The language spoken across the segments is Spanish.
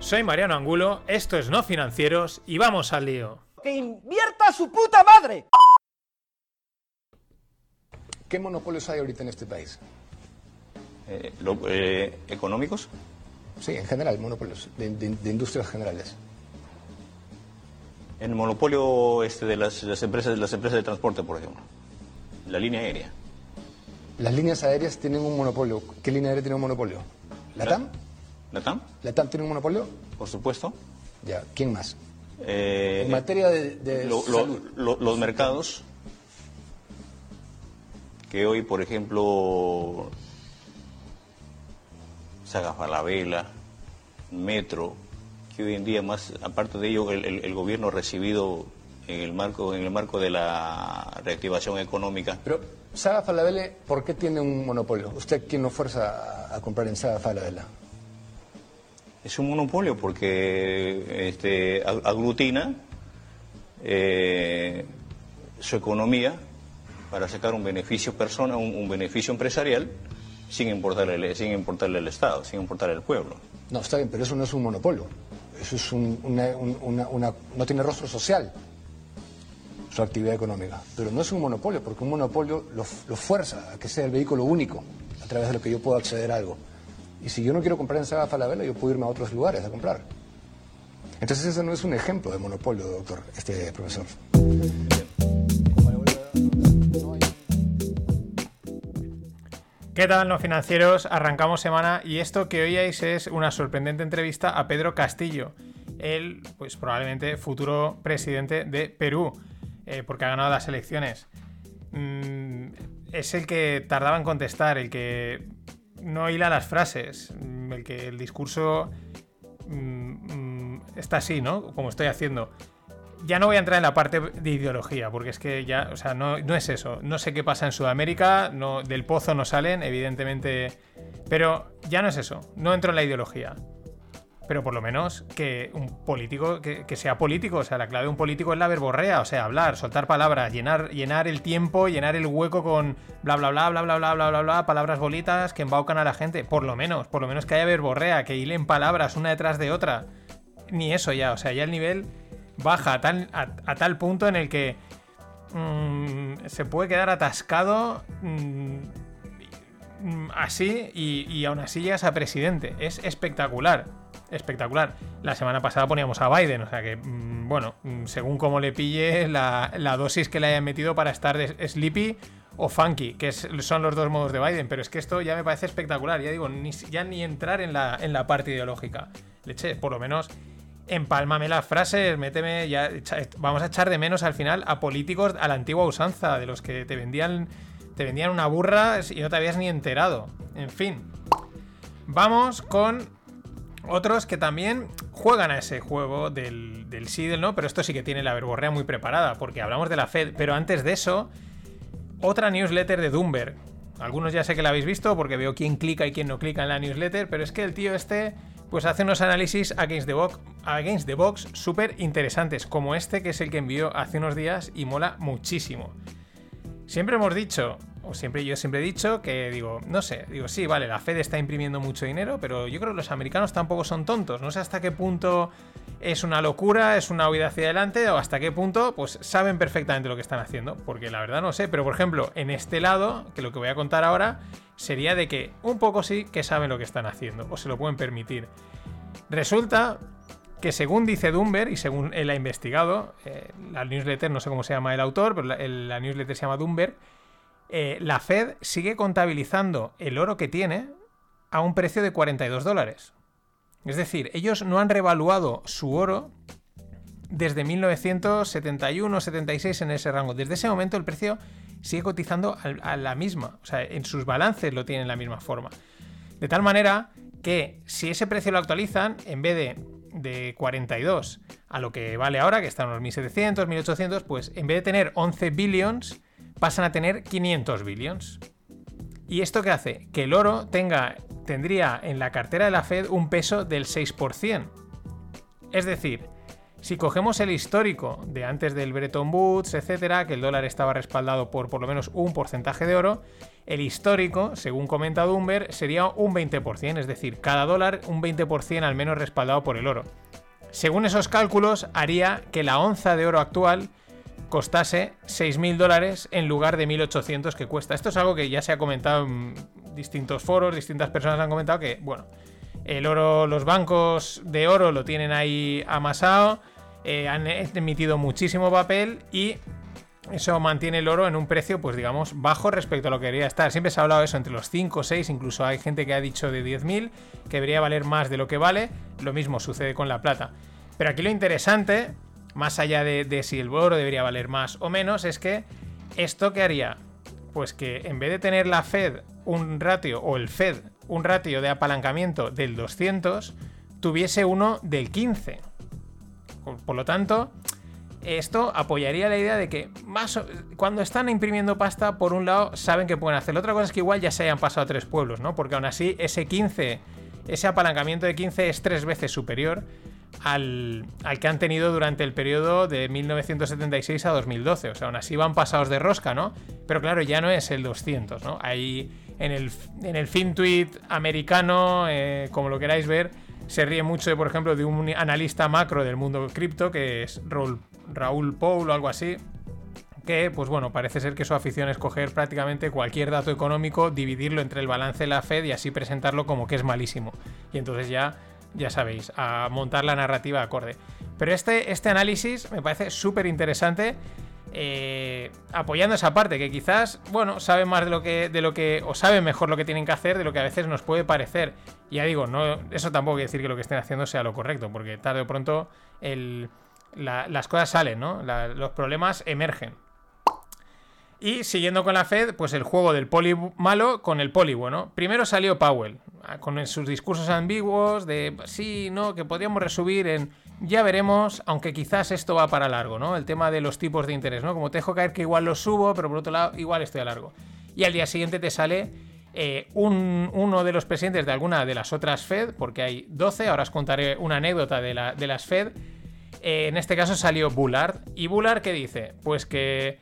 Soy Mariano Angulo, esto es No Financieros y vamos al lío. ¡Que invierta su puta madre! ¿Qué monopolios hay ahorita en este país? Eh, lo- eh, ¿Económicos? Sí, en general, monopolios de, de- de industrias generales. El monopolio este de las, las empresas, las empresas de transporte, por ejemplo. La línea aérea. Las líneas aéreas tienen un monopolio. ¿Qué línea aérea tiene un monopolio? ¿La TAM? ¿La TAM? ¿La TAM tiene un monopolio? Por supuesto. Ya, ¿quién más? Eh, En materia de, de lo- lo- salud. lo- los mercados que hoy, por ejemplo, Saga Falabella, Metro, que hoy en día más, aparte de ello, el, el- el gobierno ha recibido en el marco en el marco de la reactivación económica. Pero, Saga Falabella, ¿por qué tiene un monopolio? ¿Usted quién lo fuerza a, a comprar en Saga Falabella? Es un monopolio porque este, ag- aglutina eh, su economía para sacar un beneficio persona, un, beneficio empresarial sin importarle, sin importarle al Estado, sin importarle al pueblo. No, está bien, pero eso no es un monopolio. Eso es un- una- una- no tiene rostro social su actividad económica. Pero no es un monopolio, porque un monopolio lo, lo fuerza a que sea el vehículo único a través de lo que yo puedo acceder a algo. Y si yo no quiero comprar en Saga Falabella, yo puedo irme a otros lugares a comprar. Entonces ese no es un ejemplo de monopolio, doctor, este profesor. ¿Qué tal, no financieros? Arrancamos semana y esto que oíais es una sorprendente entrevista a Pedro Castillo, el, pues probablemente futuro presidente de Perú, eh, porque ha ganado las elecciones. Mm, es el que tardaba en contestar, el que no hila las frases, mm, el que el discurso mm, mm, está así, ¿no? Como estoy haciendo. Ya no voy a entrar en la parte de ideología, porque es que ya, o sea, no, no es eso. No sé qué pasa en Sudamérica, no, del pozo no salen, evidentemente. Pero ya no es eso. No entro en la ideología. Pero por lo menos que un político, que, sea político, o sea, la clave de un político es la verborrea, o sea, hablar, soltar palabras, llenar, llenar el tiempo, llenar el hueco con bla bla bla bla bla bla bla bla bla, palabras bolitas que embaucan a la gente. Por lo menos, por lo menos que haya verborrea, que hilen palabras una detrás de otra. Ni eso ya, o sea, ya el nivel baja a tal, a, tal punto en el que mm, se puede quedar atascado mm, así y, y aún así llegas a presidente. Es espectacular. Espectacular. La semana pasada poníamos a Biden, o sea que, mm, bueno, mm, según cómo le pille la, la dosis que le hayan metido para estar de sleepy o funky, que son los dos modos de Biden, pero es que esto ya me parece espectacular, ya digo, ni, ya ni entrar en la, en la parte ideológica. Leche, por lo menos empálmame las frases, méteme, ya, vamos a echar de menos al final a políticos a la antigua usanza, de los que te vendían, te vendían una burra y no te habías ni enterado. En fin. Vamos con otros que también juegan a ese juego del, del sí no, pero esto sí que tiene la verborrea muy preparada, porque hablamos de la Fed, pero antes de eso, otra newsletter de Bloomberg. Algunos ya sé que la habéis visto porque veo quién clica y quién no clica en la newsletter, pero es que el tío este pues hace unos análisis against the box, against the box súper interesantes, como este que es el que envió hace unos días y mola muchísimo. Siempre hemos dicho, o siempre yo siempre he dicho que digo, no sé, digo, sí, vale, la Fed está imprimiendo mucho dinero, pero yo creo que los americanos tampoco son tontos. No sé hasta qué punto es una locura, es una huida hacia adelante, o hasta qué punto, pues saben perfectamente lo que están haciendo. Porque la verdad no sé, pero por ejemplo, en este lado, que lo que voy a contar ahora, sería de que un poco sí que saben lo que están haciendo, o se lo pueden permitir. Resulta que según dice Dumber y según él ha investigado, eh, la newsletter, no sé cómo se llama el autor, pero la, la newsletter se llama Dumber, eh, la Fed sigue contabilizando el oro que tiene a un precio de 42 dólares. Es decir, ellos no han revaluado su oro desde 1971-76 en ese rango. Desde ese momento el precio sigue cotizando a la misma. O sea, en sus balances lo tienen la misma forma. De tal manera que si ese precio lo actualizan, en vez de, de 42 a lo que vale ahora, que está en unos 1700, 1800, pues en vez de tener 11 billions, pasan a tener 500 billions. ¿Y esto qué hace? Que el oro tenga, tendría en la cartera de la Fed un peso del 6%. Es decir, si cogemos el histórico de antes del Bretton Woods, etcétera, que el dólar estaba respaldado por por lo menos un porcentaje de oro, el histórico, según comenta Dumber, sería un 20%, es decir, cada dólar un 20% al menos respaldado por el oro. Según esos cálculos, haría que la onza de oro actual costase 6.000 dólares en lugar de 1.800 que cuesta. Esto es algo que ya se ha comentado en distintos foros, distintas personas han comentado que, bueno, el oro, los bancos de oro lo tienen ahí amasado, eh, han emitido muchísimo papel y eso mantiene el oro en un precio, pues digamos, bajo respecto a lo que debería estar. Siempre se ha hablado eso entre los 5, 6, incluso hay gente que ha dicho de 10.000, que debería valer más de lo que vale. Lo mismo sucede con la plata. Pero aquí lo interesante, más allá de, si el oro debería valer más o menos, es que esto que haría, pues que en vez de tener la Fed un ratio, o el Fed un ratio de apalancamiento del 200, tuviese uno del 15. Por, lo tanto, esto apoyaría la idea de que más cuando están imprimiendo pasta, por un lado, saben que pueden hacerlo. Otra cosa es que igual ya se hayan pasado tres pueblos, ¿no? Porque aún así, ese 15, ese apalancamiento de 15 es tres veces superior al, que han tenido durante el periodo de 1976 a 2012. O sea, aún así van pasados de rosca, ¿no? Pero claro, ya no es el 200, ¿no? Ahí en el, en el FinTweet americano, eh, como lo queráis ver, se ríe mucho, de, por ejemplo, de un analista macro del mundo cripto, que es Raúl, Raúl Paul o algo así, que, pues bueno, parece ser que su afición es coger prácticamente cualquier dato económico, dividirlo entre el balance de la Fed y así presentarlo como que es malísimo. Y entonces ya, ya sabéis, a montar la narrativa acorde. Pero este, este análisis me parece súper interesante. eh, apoyando esa parte que quizás, bueno, saben más de lo que, de lo que, o saben mejor lo que tienen que hacer de lo que a veces nos puede parecer. Ya digo, no, eso tampoco quiere decir que lo que estén haciendo sea lo correcto, porque tarde o pronto el, la- las cosas salen, ¿no? Los problemas emergen. Y siguiendo con la Fed, pues el juego del poli malo con el poli bueno. Primero salió Powell, ah, con sus discursos ambiguos de sí, no, que podríamos resubir en ya veremos, aunque quizás esto va para largo, ¿no? El tema de los tipos de interés, ¿no? Como te dejo caer que igual lo subo, pero por otro lado, igual estoy a largo. Y al día siguiente te sale eh, un- uno de los presidentes de alguna de las otras Fed, porque hay 12, ahora os contaré una anécdota de, la- de las Fed. Eh, en este caso salió Bullard. ¿Y Bullard qué dice? Pues que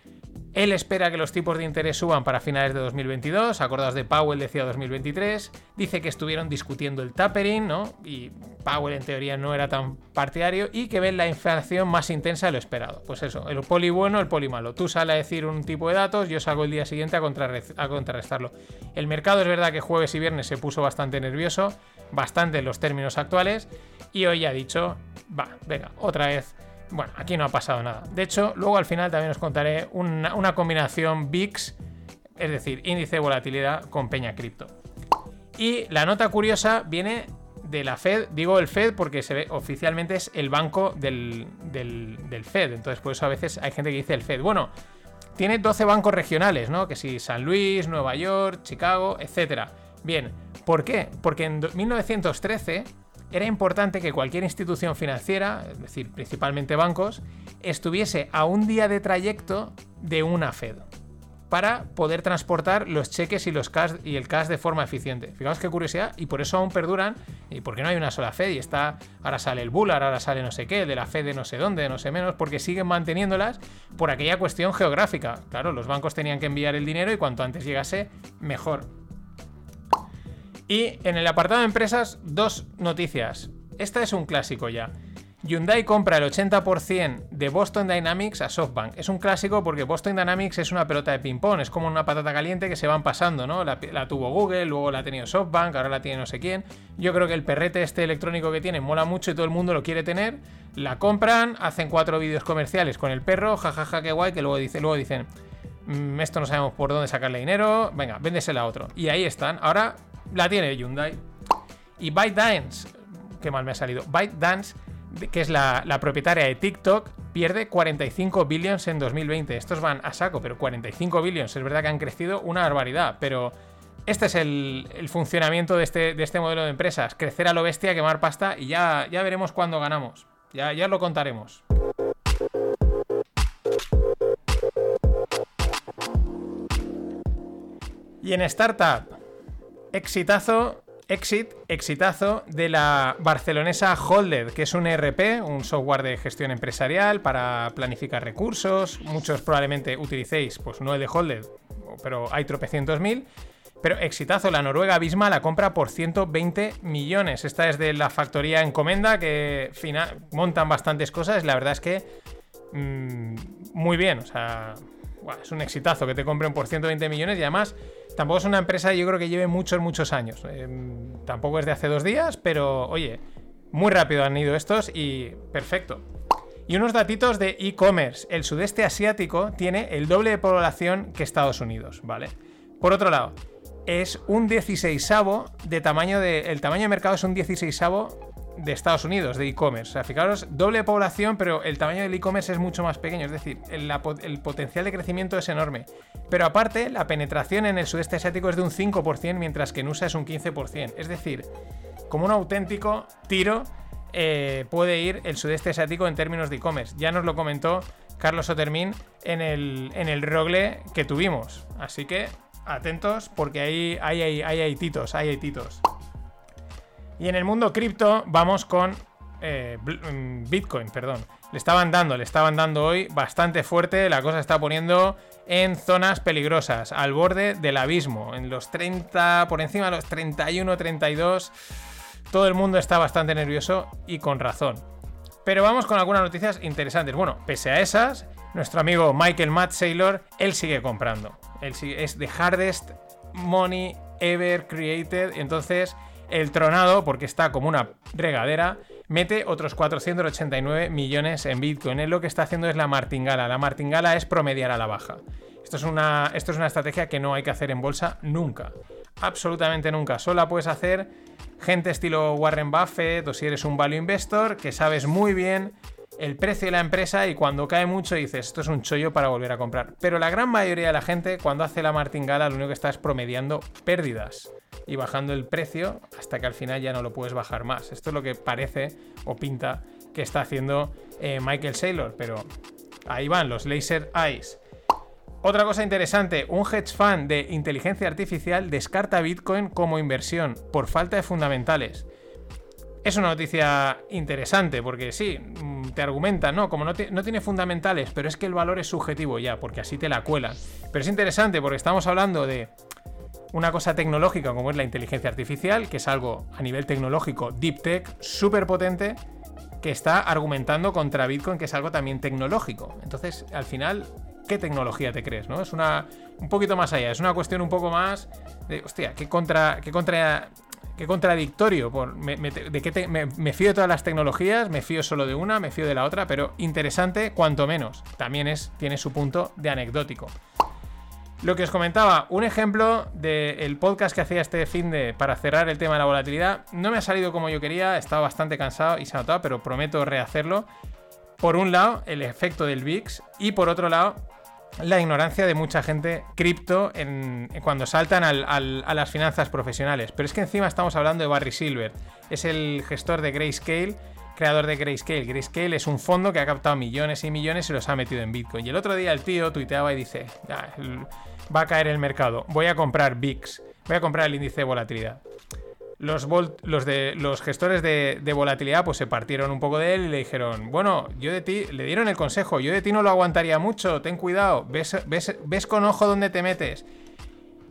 él espera que los tipos de interés suban para finales de 2022. Acordaos de Powell decía 2023. Dice que estuvieron discutiendo el tapering, ¿no? Y Powell en teoría no era tan partidario y que ven la inflación más intensa de lo esperado. Pues eso, el poli bueno, el poli malo. Tú sales a decir un tipo de datos, yo salgo el día siguiente a, contrarre- a contrarrestarlo. El mercado es verdad que jueves y viernes se puso bastante nervioso, bastante en los términos actuales, y hoy ha dicho, va, venga, otra vez bueno, aquí no ha pasado nada. De hecho, luego al final también os contaré una, combinación VIX, es decir, índice de volatilidad con Peña Cripto. Y la nota curiosa viene de la Fed, digo el Fed porque se ve oficialmente es el banco del, del- Fed, entonces por eso a veces hay gente que dice el Fed. Bueno, tiene 12 bancos regionales, ¿no? Que si San Luis, Nueva York, Chicago, etcétera. Bien, ¿por qué? Porque en do- 1913 era importante que cualquier institución financiera, es decir, principalmente bancos, estuviese a un día de trayecto de una Fed para poder transportar los cheques y los cash y el cash de forma eficiente. Fijaos qué curiosidad, y por eso aún perduran, y porque no hay una sola Fed, y está, ahora sale el Bullard, ahora sale no sé qué, de la Fed de no sé dónde, de no sé menos, porque siguen manteniéndolas por aquella cuestión geográfica. Claro, los bancos tenían que enviar el dinero y cuanto antes llegase, mejor. Y en el apartado de empresas, dos noticias. Esta es un clásico ya. Hyundai compra el 80% de Boston Dynamics a SoftBank. Es un clásico porque Boston Dynamics es una pelota de ping-pong, es como una patata caliente que se van pasando, ¿no? La, tuvo Google, luego la ha tenido SoftBank, ahora la tiene no sé quién. Yo creo que el perrete este electrónico que tiene mola mucho y todo el mundo lo quiere tener. La compran, hacen cuatro vídeos comerciales con el perro, jajaja, qué guay, que luego, dice, luego dicen, "Mm, esto no sabemos por dónde sacarle dinero, venga, véndesela a otro. Y ahí están, ahora la tiene Hyundai. Y ByteDance, qué mal me ha salido, ByteDance, que es la, propietaria de TikTok, pierde 45 billions en 2020. Estos van a saco, pero 45 billions, es verdad que han crecido una barbaridad, pero este es el, el funcionamiento de este, de este modelo de empresas. Crecer a lo bestia, quemar pasta y ya, ya veremos cuándo ganamos. Ya, ya lo contaremos. Y en Startup, exitazo, exit, exitazo de la barcelonesa Holded, que es un ERP, un software de gestión empresarial para planificar recursos. Muchos probablemente utilicéis, pues no el de Holded, pero hay tropecientos mil. Pero exitazo, la Noruega Bisma la compra por 120 millones. Esta es de la factoría Encomenda, que montan bastantes cosas. La verdad es que mmm, muy bien, o sea, es un exitazo que te compren por 120 millones y además tampoco es una empresa yo creo que lleve muchos, muchos años. Eh, tampoco es de hace dos días, pero oye, muy rápido han ido estos y perfecto. Y unos datitos de e-commerce. El sudeste asiático tiene el doble de población que Estados Unidos, ¿vale? Por otro lado, es un 16 de tamaño de. El tamaño de mercado es un 16 de Estados Unidos, de e-commerce. O sea, fijaros, doble población, pero el tamaño del e-commerce es mucho más pequeño. Es decir, el, potencial de crecimiento es enorme. Pero aparte, la penetración en el sudeste asiático es de un 5%, mientras que en USA es un 15%. Es decir, como un auténtico tiro eh, puede ir el sudeste asiático en términos de e-commerce. Ya nos lo comentó Carlos Otermin en el, en el rogle que tuvimos. Así que atentos porque ahí hay, hay, hay, titos, hay, hay titos. Y en el mundo cripto vamos con eh, mm, Bitcoin, perdón. Le estaban dando, le estaban dando hoy bastante fuerte. La cosa está poniendo en zonas peligrosas, al borde del abismo, en los 30, por encima de los 31, 32. Todo el mundo está bastante nervioso y con razón. Pero vamos con algunas noticias interesantes. Bueno, pese a esas, nuestro amigo Michael Matt Saylor, él sigue comprando. Él sigue, es the hardest money ever created. Entonces, el tronado, porque está como una regadera, mete otros 489 millones en Bitcoin. Él lo que está haciendo es la martingala. La martingala es promediar a la baja. Esto es, una, esto es una estrategia que no hay que hacer en bolsa nunca. Absolutamente nunca. Solo la puedes hacer gente estilo Warren Buffett o si eres un value investor que sabes muy bien el precio de la empresa y cuando cae mucho dices esto es un chollo para volver a comprar. Pero la gran mayoría de la gente cuando hace la martingala lo único que está es promediando pérdidas y bajando el precio hasta que al final ya no lo puedes bajar más. Esto es lo que parece o pinta que está haciendo eh, Michael Saylor, pero ahí van los laser eyes. Otra cosa interesante, un hedge fund de inteligencia artificial descarta Bitcoin como inversión por falta de fundamentales. Es una noticia interesante porque sí, mm, te argumenta, no, como no, no, tiene fundamentales, pero es que el valor es subjetivo ya, porque así te la cuelan. Pero es interesante porque estamos hablando de una cosa tecnológica como es la inteligencia artificial, que es algo a nivel tecnológico, deep tech, súper potente, que está argumentando contra Bitcoin, que es algo también tecnológico. Entonces, al final, ¿qué tecnología te crees? ¿no? Es una un poquito más allá, es una cuestión un poco más de, hostia, ¿qué contra, qué contra qué contradictorio. Por, me, de qué me, fío de todas las tecnologías, me fío solo de una, me fío de la otra, pero interesante cuanto menos. También es, tiene su punto de anecdótico. Lo que os comentaba, un ejemplo del podcast que hacía este fin de para cerrar el tema de la volatilidad, no me ha salido como yo quería, estaba bastante cansado y se ha notado, pero prometo rehacerlo. Por un lado, el efecto del VIX y por otro lado, la ignorancia de mucha gente cripto en, cuando saltan a las finanzas profesionales. Pero es que encima estamos hablando de Barry Silver, es el gestor de Grayscale creador de Grayscale. Grayscale es un fondo que ha captado millones y millones y los ha metido en Bitcoin. Y el otro día el tío tuiteaba y dice, va a caer el mercado, voy a comprar VIX, voy a comprar el índice de volatilidad. Los, los, de, los gestores de, volatilidad pues se partieron un poco de él y le dijeron, bueno, yo de ti, le dieron el consejo, yo de ti no lo aguantaría mucho, ten cuidado, ves, ves, ves con ojo dónde te metes.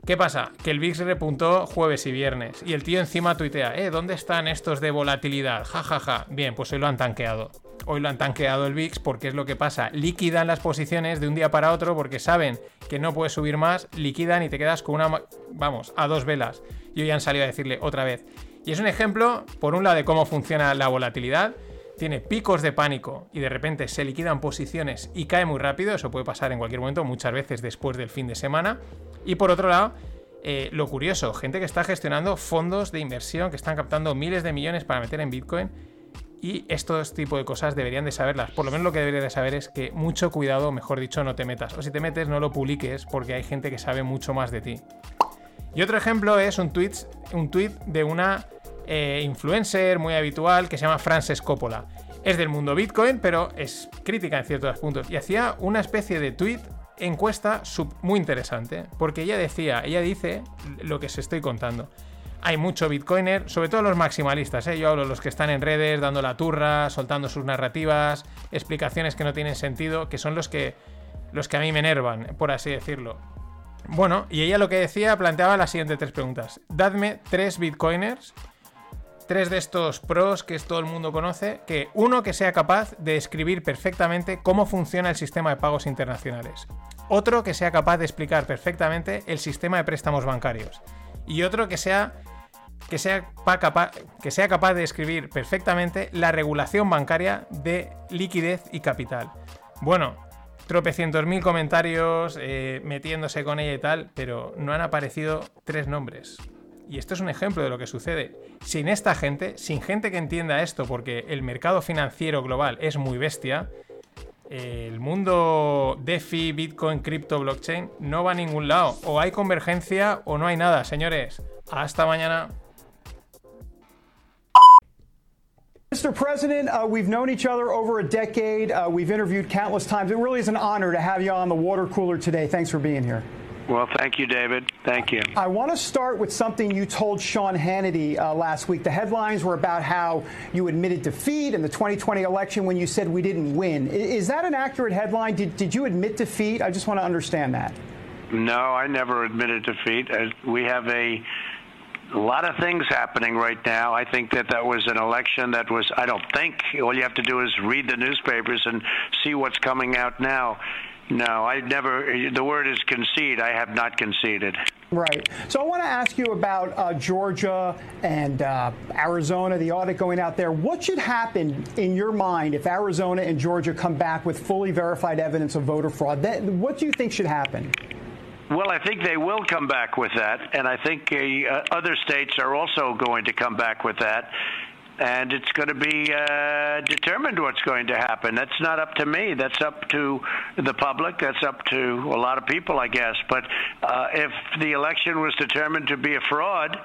¿Qué pasa? Que el VIX repuntó jueves y viernes. Y el tío encima tuitea, ¿eh? ¿Dónde están estos de volatilidad? Ja, ja, ja. Bien, pues hoy lo han tanqueado. Hoy lo han tanqueado el VIX porque es lo que pasa. Liquidan las posiciones de un día para otro porque saben que no puedes subir más, liquidan y te quedas con una, vamos, a dos velas. Y hoy han salido a decirle otra vez. Y es un ejemplo, por un lado, de cómo funciona la volatilidad. Tiene picos de pánico y de repente se liquidan posiciones y cae muy rápido. Eso puede pasar en cualquier momento, muchas veces después del fin de semana. Y por otro lado, eh, lo curioso, gente que está gestionando fondos de inversión, que están captando miles de millones para meter en Bitcoin. Y estos tipos de cosas deberían de saberlas. Por lo menos lo que deberías de saber es que mucho cuidado, mejor dicho, no te metas. O si te metes, no lo publiques porque hay gente que sabe mucho más de ti. Y otro ejemplo es un tweet, un tweet de una eh, influencer muy habitual que se llama Frances Coppola. Es del mundo Bitcoin, pero es crítica en ciertos puntos. Y hacía una especie de tweet encuesta muy interesante, porque ella decía, ella dice lo que se estoy contando. Hay mucho bitcoiner, sobre todo los maximalistas, ¿eh? yo hablo los que están en redes dando la turra, soltando sus narrativas, explicaciones que no tienen sentido, que son los que, los que a mí me enervan, por así decirlo. Bueno, y ella lo que decía planteaba las siguientes tres preguntas. Dadme tres bitcoiners tres de estos pros que todo el mundo conoce, que uno que sea capaz de escribir perfectamente cómo funciona el sistema de pagos internacionales, otro que sea capaz de explicar perfectamente el sistema de préstamos bancarios y otro que sea que sea, capaz, que sea capaz de escribir perfectamente la regulación bancaria de liquidez y capital. Bueno, tropecientos mil comentarios eh, metiéndose con ella y tal, pero no han aparecido tres nombres. Y esto es un ejemplo de lo que sucede. Sin esta gente, sin gente que entienda esto, porque el mercado financiero global es muy bestia, el mundo DeFi, Bitcoin, cripto, blockchain no va a ningún lado. O hay convergencia o no hay nada, señores. Hasta mañana. Mr. President, uh, we've known each other over a decade. Uh, we've interviewed countless times. It really is an honor to have you on the water cooler today. Thanks for being here. Well, thank you, David. Thank you. I want to start with something you told Sean Hannity uh, last week. The headlines were about how you admitted defeat in the 2020 election when you said we didn't win. Is that an accurate headline? Did, did you admit defeat? I just want to understand that. No, I never admitted defeat. We have a a lot of things happening right now. I think that that was an election that was, I don't think, all you have to do is read the newspapers and see what's coming out now. No, I never. The word is concede. I have not conceded. Right. So I want to ask you about uh, Georgia and uh, Arizona, the audit going out there. What should happen in your mind if Arizona and Georgia come back with fully verified evidence of voter fraud? That, what do you think should happen? Well, I think they will come back with that, and I think uh, other states are also going to come back with that and it's going to be uh, determined what's going to happen. That's not up to me. That's up to the public. That's up to a lot of people, I guess. But uh, if the election was determined to be a fraud,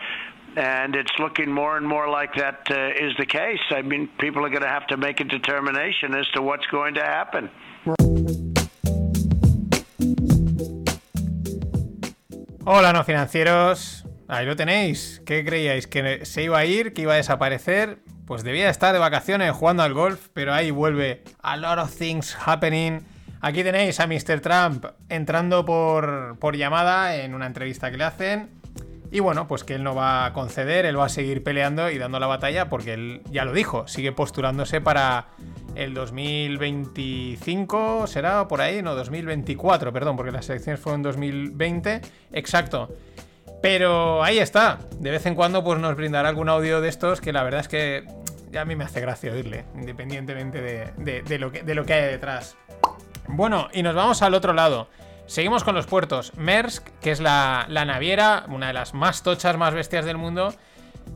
and it's looking more and more like that uh, is the case, I mean, people are going to have to make a determination as to what's going to happen. Hola, no financieros. Ahí lo tenéis. ¿Qué creíais? ¿Que se iba a ir? ¿Que iba a desaparecer? Pues debía estar de vacaciones jugando al golf, pero ahí vuelve. A lot of things happening. Aquí tenéis a Mr. Trump entrando por, por llamada en una entrevista que le hacen. Y bueno, pues que él no va a conceder, él va a seguir peleando y dando la batalla porque él ya lo dijo, sigue postulándose para el 2025, será por ahí, no, 2024, perdón, porque las elecciones fueron en 2020, exacto. Pero ahí está. De vez en cuando pues nos brindará algún audio de estos que la verdad es que ya a mí me hace gracia oírle, independientemente de, lo, que, de lo que hay detrás. Bueno, y nos vamos al otro lado. Seguimos con los puertos. Maersk, que es la, la naviera, una de las más tochas, más bestias del mundo,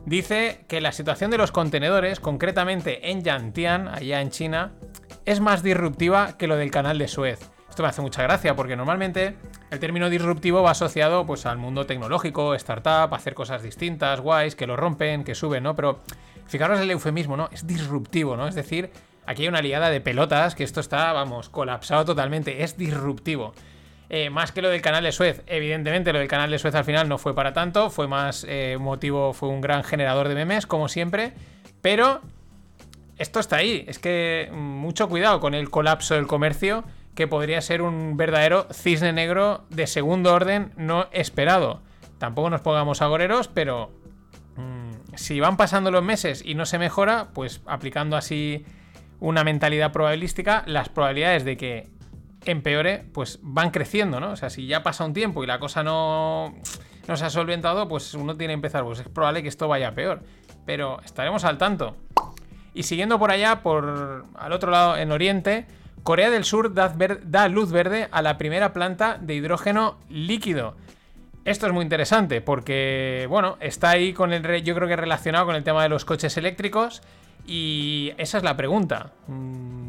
dice que la situación de los contenedores, concretamente en Yantian, allá en China, es más disruptiva que lo del canal de Suez. Esto me hace mucha gracia porque normalmente el término disruptivo va asociado pues al mundo tecnológico, startup, hacer cosas distintas, guays, que lo rompen, que suben, ¿no? Pero fijaros el eufemismo, ¿no? Es disruptivo, ¿no? Es decir, aquí hay una liada de pelotas que esto está, vamos, colapsado totalmente, es disruptivo. Eh, más que lo del canal de Suez, evidentemente lo del canal de Suez al final no fue para tanto, fue más eh, motivo, fue un gran generador de memes, como siempre, pero esto está ahí, es que mm, mucho cuidado con el colapso del comercio que podría ser un verdadero cisne negro de segundo orden no esperado. Tampoco nos pongamos agoreros, pero mm, si van pasando los meses y no se mejora, pues aplicando así una mentalidad probabilística, las probabilidades de que empeore, pues van creciendo, ¿no? O sea, si ya pasa un tiempo y la cosa no, no se ha solventado, pues uno tiene que empezar, pues es probable que esto vaya peor. Pero estaremos al tanto. Y siguiendo por allá, por al otro lado, en Oriente, Corea del Sur da, luz verde a la primera planta de hidrógeno líquido. Esto es muy interesante porque, bueno, está ahí con el, yo creo que relacionado con el tema de los coches eléctricos y esa es la pregunta. Mm,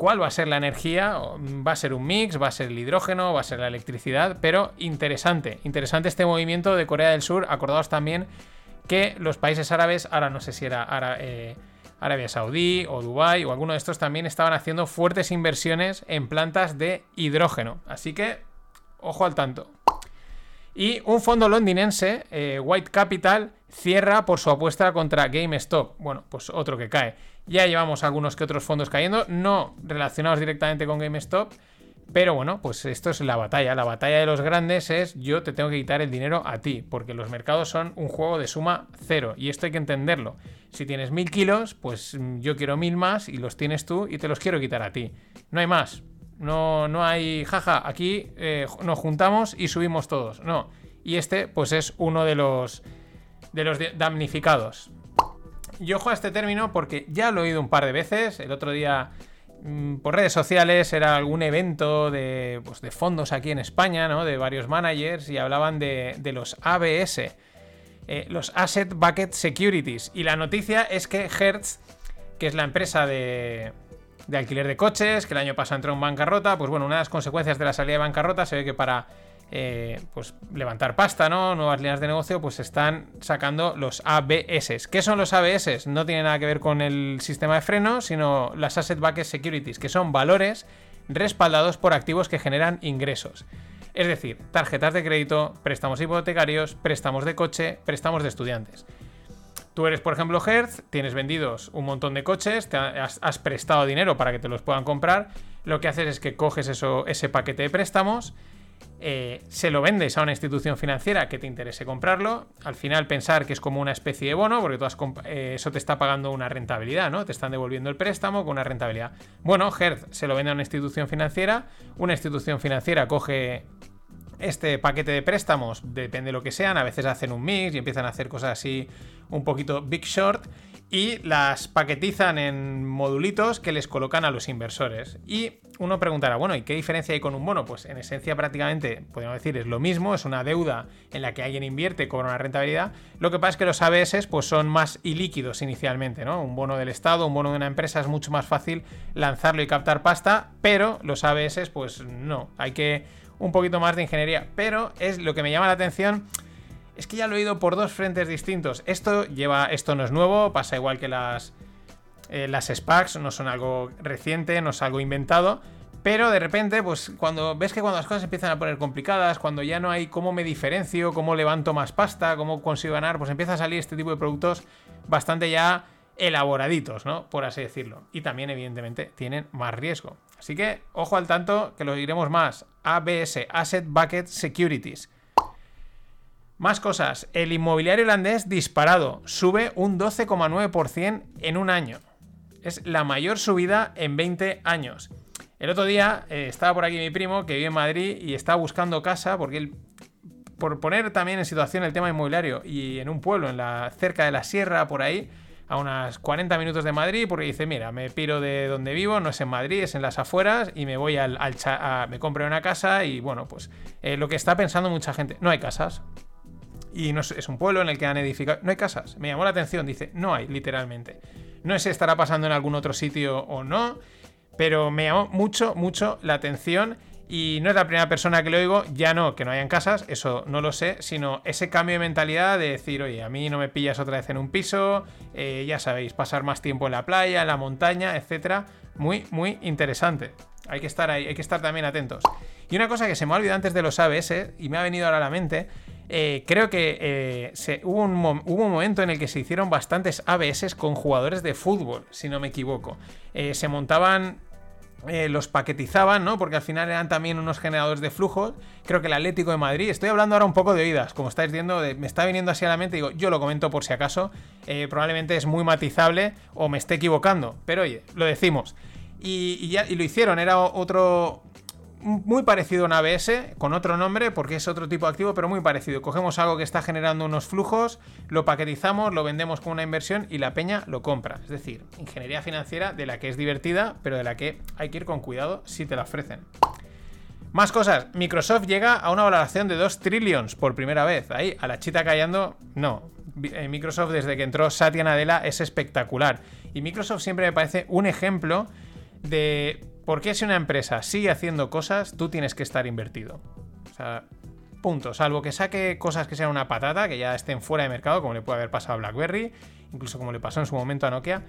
cuál va a ser la energía, va a ser un mix, va a ser el hidrógeno, va a ser la electricidad, pero interesante, interesante este movimiento de Corea del Sur, acordados también que los países árabes, ahora no sé si era eh, Arabia Saudí o Dubái o alguno de estos también estaban haciendo fuertes inversiones en plantas de hidrógeno, así que ojo al tanto. Y un fondo londinense, eh, White Capital, cierra por su apuesta contra GameStop. Bueno, pues otro que cae. Ya llevamos algunos que otros fondos cayendo, no relacionados directamente con GameStop. Pero bueno, pues esto es la batalla. La batalla de los grandes es yo te tengo que quitar el dinero a ti, porque los mercados son un juego de suma cero. Y esto hay que entenderlo. Si tienes mil kilos, pues mm, yo quiero mil más y los tienes tú y te los quiero quitar a ti. No hay más. No, no hay, jaja, aquí eh, nos juntamos y subimos todos. No. Y este, pues es uno de los, de los damnificados. Y ojo a este término porque ya lo he oído un par de veces. El otro día mm, por redes sociales era algún evento de, pues, de, fondos aquí en España, ¿no? De varios managers y hablaban de, de los ABS, eh, los Asset Bucket Securities. Y la noticia es que Hertz, que es la empresa de, de alquiler de coches, que el año pasado entró en bancarrota, pues bueno, una de las consecuencias de la salida de bancarrota se ve que para eh, pues levantar pasta, ¿no? Nuevas líneas de negocio, pues están sacando los ABS. ¿Qué son los ABS? No tiene nada que ver con el sistema de freno, sino las Asset Backed Securities, que son valores respaldados por activos que generan ingresos. Es decir, tarjetas de crédito, préstamos hipotecarios, préstamos de coche, préstamos de estudiantes. Tú eres, por ejemplo, Hertz, tienes vendidos un montón de coches, te has, prestado dinero para que te los puedan comprar. Lo que haces es que coges eso, ese paquete de préstamos, eh, se lo vendes a una institución financiera que te interese comprarlo. Al final, pensar que es como una especie de bono, porque eh, eso te está pagando una rentabilidad, ¿no? Te están devolviendo el préstamo con una rentabilidad. Bueno, Hertz se lo vende a una institución financiera. Una institución financiera coge este paquete de préstamos, depende de lo que sean, a veces hacen un mix y empiezan a hacer cosas así un poquito big short y las paquetizan en modulitos que les colocan a los inversores. Y uno preguntará, bueno, ¿y qué diferencia hay con un bono? Pues en esencia prácticamente, podemos decir, es lo mismo, es una deuda en la que alguien invierte, cobra una rentabilidad. Lo que pasa es que los ABS pues, son más ilíquidos inicialmente, ¿no? Un bono del Estado, un bono de una empresa es mucho más fácil lanzarlo y captar pasta, pero los ABS pues no, hay que un poquito más de ingeniería. Pero es lo que me llama la atención es que ya lo he oído por dos frentes distintos. Esto lleva, esto no es nuevo, pasa igual que las, eh, las SPACs, no son algo reciente, no es algo inventado. Pero de repente, pues cuando ves que cuando las cosas empiezan a poner complicadas, cuando ya no hay cómo me diferencio, cómo levanto más pasta, cómo consigo ganar, pues empieza a salir este tipo de productos bastante ya elaboraditos, ¿no? Por así decirlo. Y también, evidentemente, tienen más riesgo. Así que, ojo al tanto, que lo diremos más. ABS, Asset Bucket Securities. Más cosas. El inmobiliario holandés disparado. Sube un 12,9% en un año. Es la mayor subida en 20 años. El otro día eh, estaba por aquí mi primo que vive en Madrid y estaba buscando casa porque él, por poner también en situación el tema inmobiliario y en un pueblo en la, cerca de la sierra, por ahí, a unas 40 minutos de Madrid, porque dice, mira, me piro de donde vivo, no es en Madrid, es en las afueras, y me voy al, me compro una casa y bueno, pues eh, lo que está pensando mucha gente, no hay casas. Y no es, un pueblo en el que han edificado. No hay casas. Me llamó la atención, dice, no hay, literalmente. No sé si estará pasando en algún otro sitio o no, pero me llamó mucho, mucho la atención. Y no es la primera persona que lo oigo, ya no que no hayan casas, eso no lo sé, sino ese cambio de mentalidad de decir, oye, a mí no me pillas otra vez en un piso, eh, ya sabéis, pasar más tiempo en la playa, en la montaña, etcétera. Muy, muy interesante. Hay que estar ahí, hay que estar también atentos. Y una cosa que se me ha olvidado antes de los ABS y me ha venido ahora a la mente eh, creo que eh, hubo, un momento en el que se hicieron bastantes ABS con jugadores de fútbol, si no me equivoco. Se montaban los paquetizaban, ¿no? Porque al final eran también unos generadores de flujo. Creo que el Atlético de Madrid, estoy hablando ahora un poco de oídas, como estáis viendo, me está viniendo así a la mente, digo, yo lo comento por si acaso, probablemente es muy matizable o me esté equivocando, pero oye, lo decimos. Y, ya, y lo hicieron, era otro, muy parecido a un ABS, con otro nombre, porque es otro tipo de activo, pero muy parecido. Cogemos algo que está generando unos flujos, lo paquetizamos, lo vendemos como una inversión y la peña lo compra. Es decir, ingeniería financiera de la que es divertida, pero de la que hay que ir con cuidado si te la ofrecen. Más cosas. Microsoft llega a una valoración de 2 trillions por primera vez. Ahí, a la chita callando, no. Eh, Microsoft desde que entró Satya Nadella es espectacular. Y Microsoft siempre me parece un ejemplo de ¿Por qué si una empresa sigue haciendo cosas, tú tienes que estar invertido? O sea, punto. Salvo que saque cosas que sean una patata, que ya estén fuera de mercado, como le puede haber pasado a BlackBerry, incluso como le pasó en su momento a Nokia.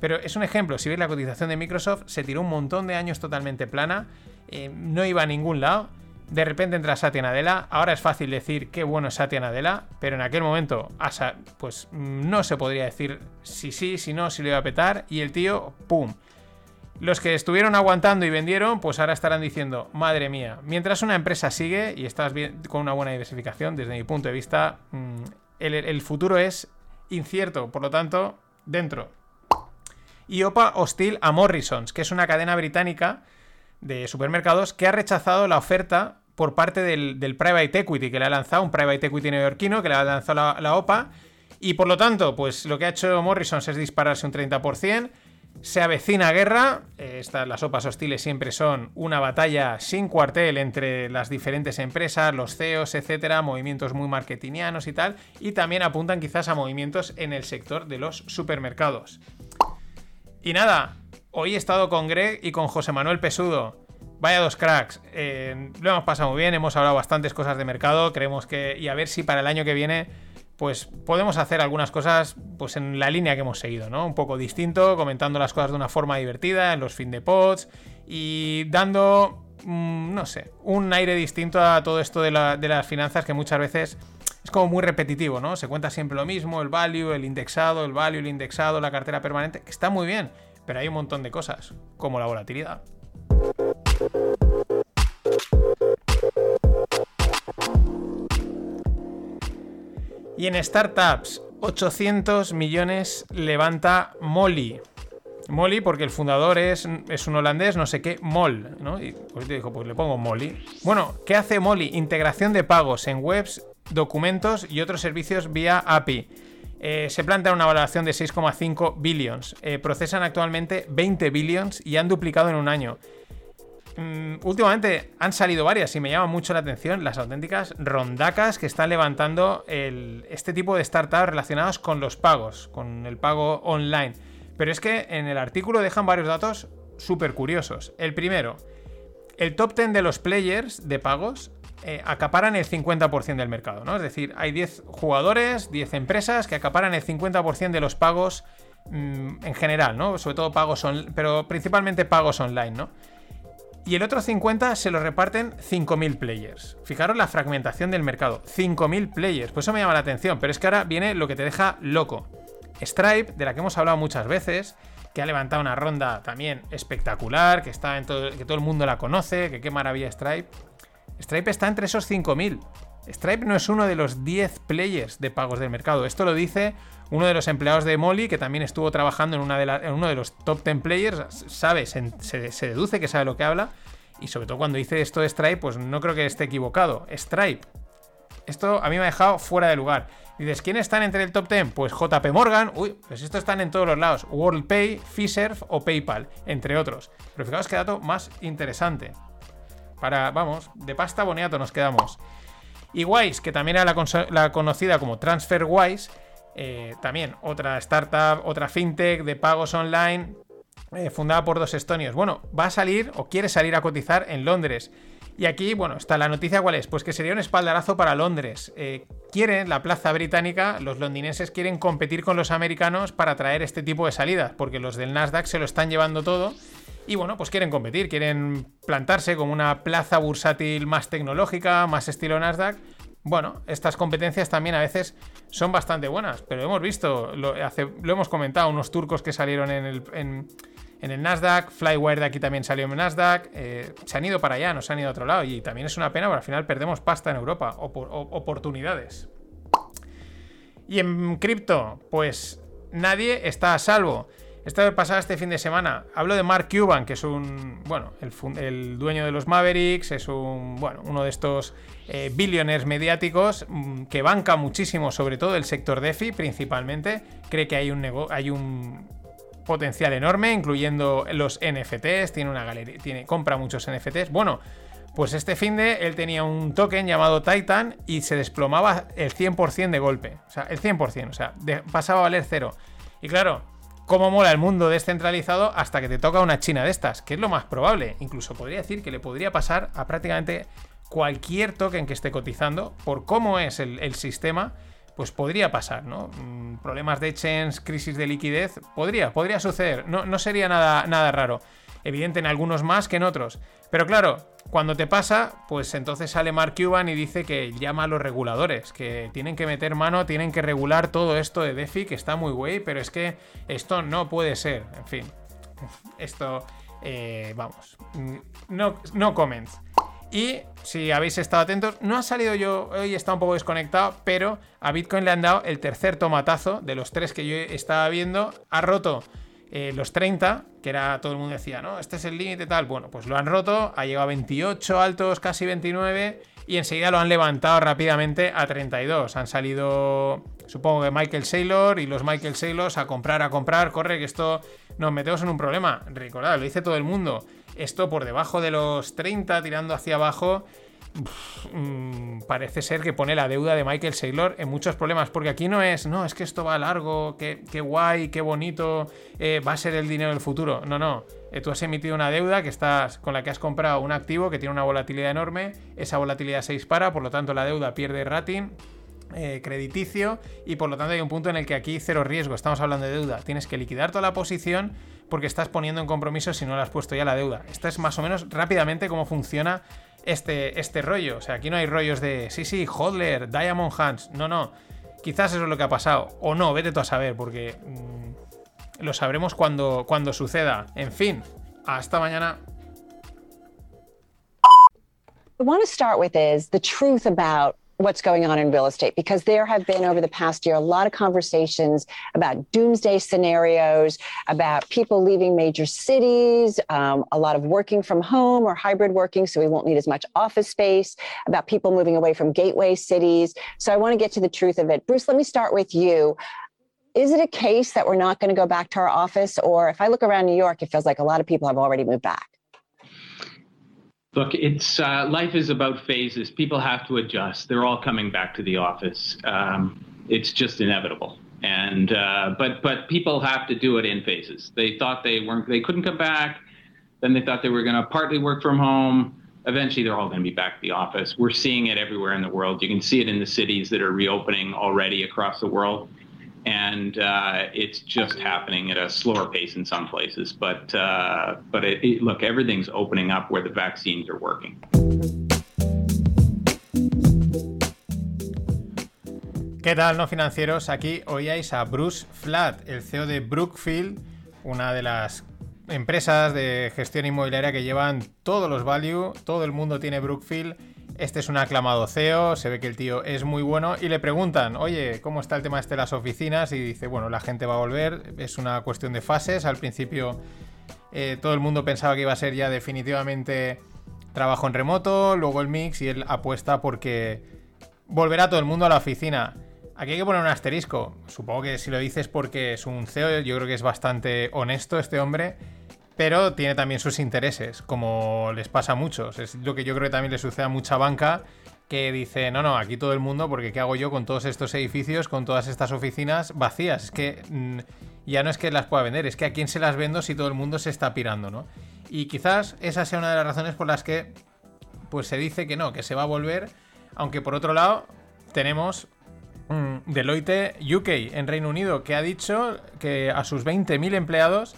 Pero es un ejemplo, si veis la cotización de Microsoft, se tiró un montón de años totalmente plana, eh, no iba a ningún lado. De repente entra Satya Nadella, ahora es fácil decir qué bueno es Satya Nadella, pero en aquel momento pues no se podría decir si sí, si no, si le iba a petar, y el tío, ¡pum! Los que estuvieron aguantando y vendieron, pues ahora estarán diciendo, madre mía, mientras una empresa sigue y estás bien, con una buena diversificación, desde mi punto de vista, mm, el, futuro es incierto, por lo tanto, dentro. Y OPA hostil a Morrisons, que es una cadena británica de supermercados que ha rechazado la oferta por parte del, private equity que le ha lanzado, un private equity neoyorquino que le ha lanzado la, la OPA. Y por lo tanto, pues lo que ha hecho Morrisons es dispararse un 30%. Se avecina guerra. Eh, estas, las sopas hostiles siempre son una batalla sin cuartel entre las diferentes empresas, los CEOs, etcétera, movimientos muy marketingianos y tal. Y también apuntan quizás a movimientos en el sector de los supermercados. Y nada, hoy he estado con Greg y con José Manuel Pesudo. Vaya dos cracks. Eh, lo hemos pasado muy bien, hemos hablado bastantes cosas de mercado. Creemos que. Y a ver si para el año que viene pues podemos hacer algunas cosas pues en la línea que hemos seguido, ¿no? Un poco distinto, comentando las cosas de una forma divertida en los fin de pods y dando, mm, no sé, un aire distinto a todo esto de, las finanzas que muchas veces es como muy repetitivo, ¿no? Se cuenta siempre lo mismo, el value, el indexado, el value, el indexado, la cartera permanente, que está muy bien, pero hay un montón de cosas, como la volatilidad. Y en startups, 800 millones levanta Molly. Molly, porque el fundador es, es un holandés, no sé qué, Mol, ¿no? Y pues te pues le pongo Molly. Bueno, ¿qué hace Molly? Integración de pagos en webs, documentos y otros servicios vía API. Eh, se plantea una valoración de 6,5 billions. Eh, procesan actualmente 20 billions y han duplicado en un año. Mm, últimamente han salido varias y me llama mucho la atención las auténticas rondacas que están levantando este tipo de startups relacionados con los pagos, con el pago online. Pero es que en el artículo dejan varios datos súper curiosos. El primero, el top 10 de los players de pagos eh, acaparan el 50% del mercado, ¿no? Es decir, hay 10 jugadores, 10 empresas que acaparan el 50% de los pagos mm, en general, ¿no? Sobre todo pagos pero principalmente pagos online, ¿no? Y el otro 50 se lo reparten 5.000 players. Fijaros la fragmentación del mercado. 5.000 players. Pues eso me llama la atención. Pero es que ahora viene lo que te deja loco. Stripe, de la que hemos hablado muchas veces, que ha levantado una ronda también espectacular, que, está en todo, que todo el mundo la conoce, que qué maravilla Stripe. Stripe está entre esos 5.000. Stripe no es uno de los 10 players de pagos del mercado. Esto lo dice uno de los empleados de Molly, que también estuvo trabajando en, una de uno de los top 10 players, sabe, se, deduce que sabe lo que habla. Y sobre todo cuando dice esto de Stripe, pues no creo que esté equivocado. Stripe. Esto a mí me ha dejado fuera de lugar. Dices, ¿quiénes están entre el top 10? Pues JP Morgan, uy, pues estos están en todos los lados. WorldPay, Fiserv o PayPal, entre otros. Pero fijaos qué dato más interesante. Para, vamos, de pasta boniato nos quedamos. Y Wise, que también era la, conocida como TransferWise, eh, también otra startup, otra fintech de pagos online, eh, fundada por dos estonios. Bueno, va a salir o quiere salir a cotizar en Londres. Y aquí, bueno, está la noticia cuál es, pues que sería un espaldarazo para Londres. Eh, quieren, la plaza británica, los londinenses quieren competir con los americanos para traer este tipo de salidas, porque los del Nasdaq se lo están llevando todo. Y bueno, pues quieren competir, quieren plantarse como una plaza bursátil más tecnológica, más estilo Nasdaq, bueno, estas competencias también a veces son bastante buenas, pero hemos visto, lo, hemos comentado, unos turcos que salieron en el, en, el Nasdaq, Flywire de aquí también salió en el Nasdaq, eh, se han ido para allá, no se han ido a otro lado, y también es una pena porque al final perdemos pasta en Europa, oportunidades. Y en cripto, pues nadie está a salvo. Esto pasado este fin de semana. Hablo de Mark Cuban, que es un. Bueno, el, dueño de los Mavericks, es un. Bueno, uno de estos eh, billionaires mediáticos mm, que banca muchísimo, sobre todo el sector DeFi, principalmente. Cree que hay un, hay un potencial enorme, incluyendo los NFTs. Tiene una galería. Tiene, compra muchos NFTs. Bueno. Pues este fin de él tenía un token llamado Titan y se desplomaba el 100% de golpe. O sea, el 100%. O sea, pasaba a valer cero. Y claro, cómo mola el mundo descentralizado hasta que te toca una China de estas, que es lo más probable. Incluso podría decir que le podría pasar a prácticamente cualquier token que esté cotizando, por cómo es el, sistema, pues podría pasar, ¿no? Mm, problemas de chains, crisis de liquidez, podría, podría suceder, no, no sería nada, nada raro. Evidente en algunos más que en otros. Pero claro, cuando te pasa, pues entonces sale Mark Cuban y dice que llama a los reguladores, que tienen que meter mano, tienen que regular todo esto de DeFi, que está muy güey, pero es que esto no puede ser. En fin, esto, eh, vamos, no, no comments. Y si habéis estado atentos, no ha salido yo, hoy está un poco desconectado, pero a Bitcoin le han dado el tercer tomatazo de los tres que yo estaba viendo. Ha roto eh, los 30, que era todo el mundo decía, ¿no? Este es el límite tal. Bueno, pues lo han roto, ha llegado a 28 altos, casi 29, y enseguida lo han levantado rápidamente a 32. Han salido, supongo que Michael Saylor y los Michael Saylors a comprar, a comprar, corre, que esto nos metemos en un problema. Recordad, lo dice todo el mundo. Esto por debajo de los 30, tirando hacia abajo, Mm, parece ser que pone la deuda de Michael Saylor en muchos problemas, porque aquí no es, no, es que esto va largo, qué, guay, qué bonito, eh, va a ser el dinero del futuro. No, no. Eh, tú has emitido una deuda que estás, con la que has comprado un activo que tiene una volatilidad enorme, esa volatilidad se dispara, por lo tanto la deuda pierde rating. Eh, crediticio y por lo tanto hay un punto en el que aquí cero riesgo, estamos hablando de deuda, tienes que liquidar toda la posición porque estás poniendo en compromiso si no le has puesto ya la deuda. Esto es más o menos rápidamente cómo funciona este, este rollo. O sea, aquí no hay rollos de, sí, sí, Hodler, Diamond Hands. No, no. Quizás eso es lo que ha pasado. O no, vete tú a saber, porque mm, lo sabremos cuando, cuando suceda. En fin, hasta mañana. What's going on in real estate because there have been over the past year a lot of conversations about doomsday scenarios, about people leaving major cities, um, a lot of working from home or hybrid working, so we won't need as much office space, about people moving away from gateway cities. So I want to get to the truth of it. Bruce, let me start with you. Is it a case that we're not going to go back to our office? Or if I look around New York, it feels like a lot of people have already moved back. Look, it's uh, life is about phases. People have to adjust. They're all coming back to the office. Um, it's just inevitable. And uh, but but people have to do it in phases. They thought they weren't. They couldn't come back. Then they thought they were going to partly work from home. Eventually, they're all going to be back to the office. We're seeing it everywhere in the world. You can see it in the cities that are reopening already across the world and uh, it's just happening at a slower pace in some places. But uh, but it, it, look, everything's opening up where the vaccines are working. ¿Qué tal, no financieros? Aquí oíais a Bruce Flat, el CEO de Brookfield, una de las empresas de gestión inmobiliaria que llevan todos los value, todo el mundo tiene Brookfield este es un aclamado CEO, se ve que el tío es muy bueno y le preguntan, oye, ¿cómo está el tema este de las oficinas? Y dice, bueno, la gente va a volver, es una cuestión de fases. Al principio eh, todo el mundo pensaba que iba a ser ya definitivamente trabajo en remoto, luego el mix y él apuesta porque volverá todo el mundo a la oficina. Aquí hay que poner un asterisco. Supongo que si lo dices porque es un CEO, yo creo que es bastante honesto este hombre pero tiene también sus intereses, como les pasa a muchos. Es lo que yo creo que también le sucede a mucha banca que dice, no, no, aquí todo el mundo, porque ¿qué hago yo con todos estos edificios, con todas estas oficinas vacías? Es que mm, ya no es que las pueda vender, es que a quién se las vendo si todo el mundo se está pirando, ¿no? Y quizás esa sea una de las razones por las que pues se dice que no, que se va a volver, aunque por otro lado tenemos mm, Deloitte UK en Reino Unido que ha dicho que a sus 20.000 empleados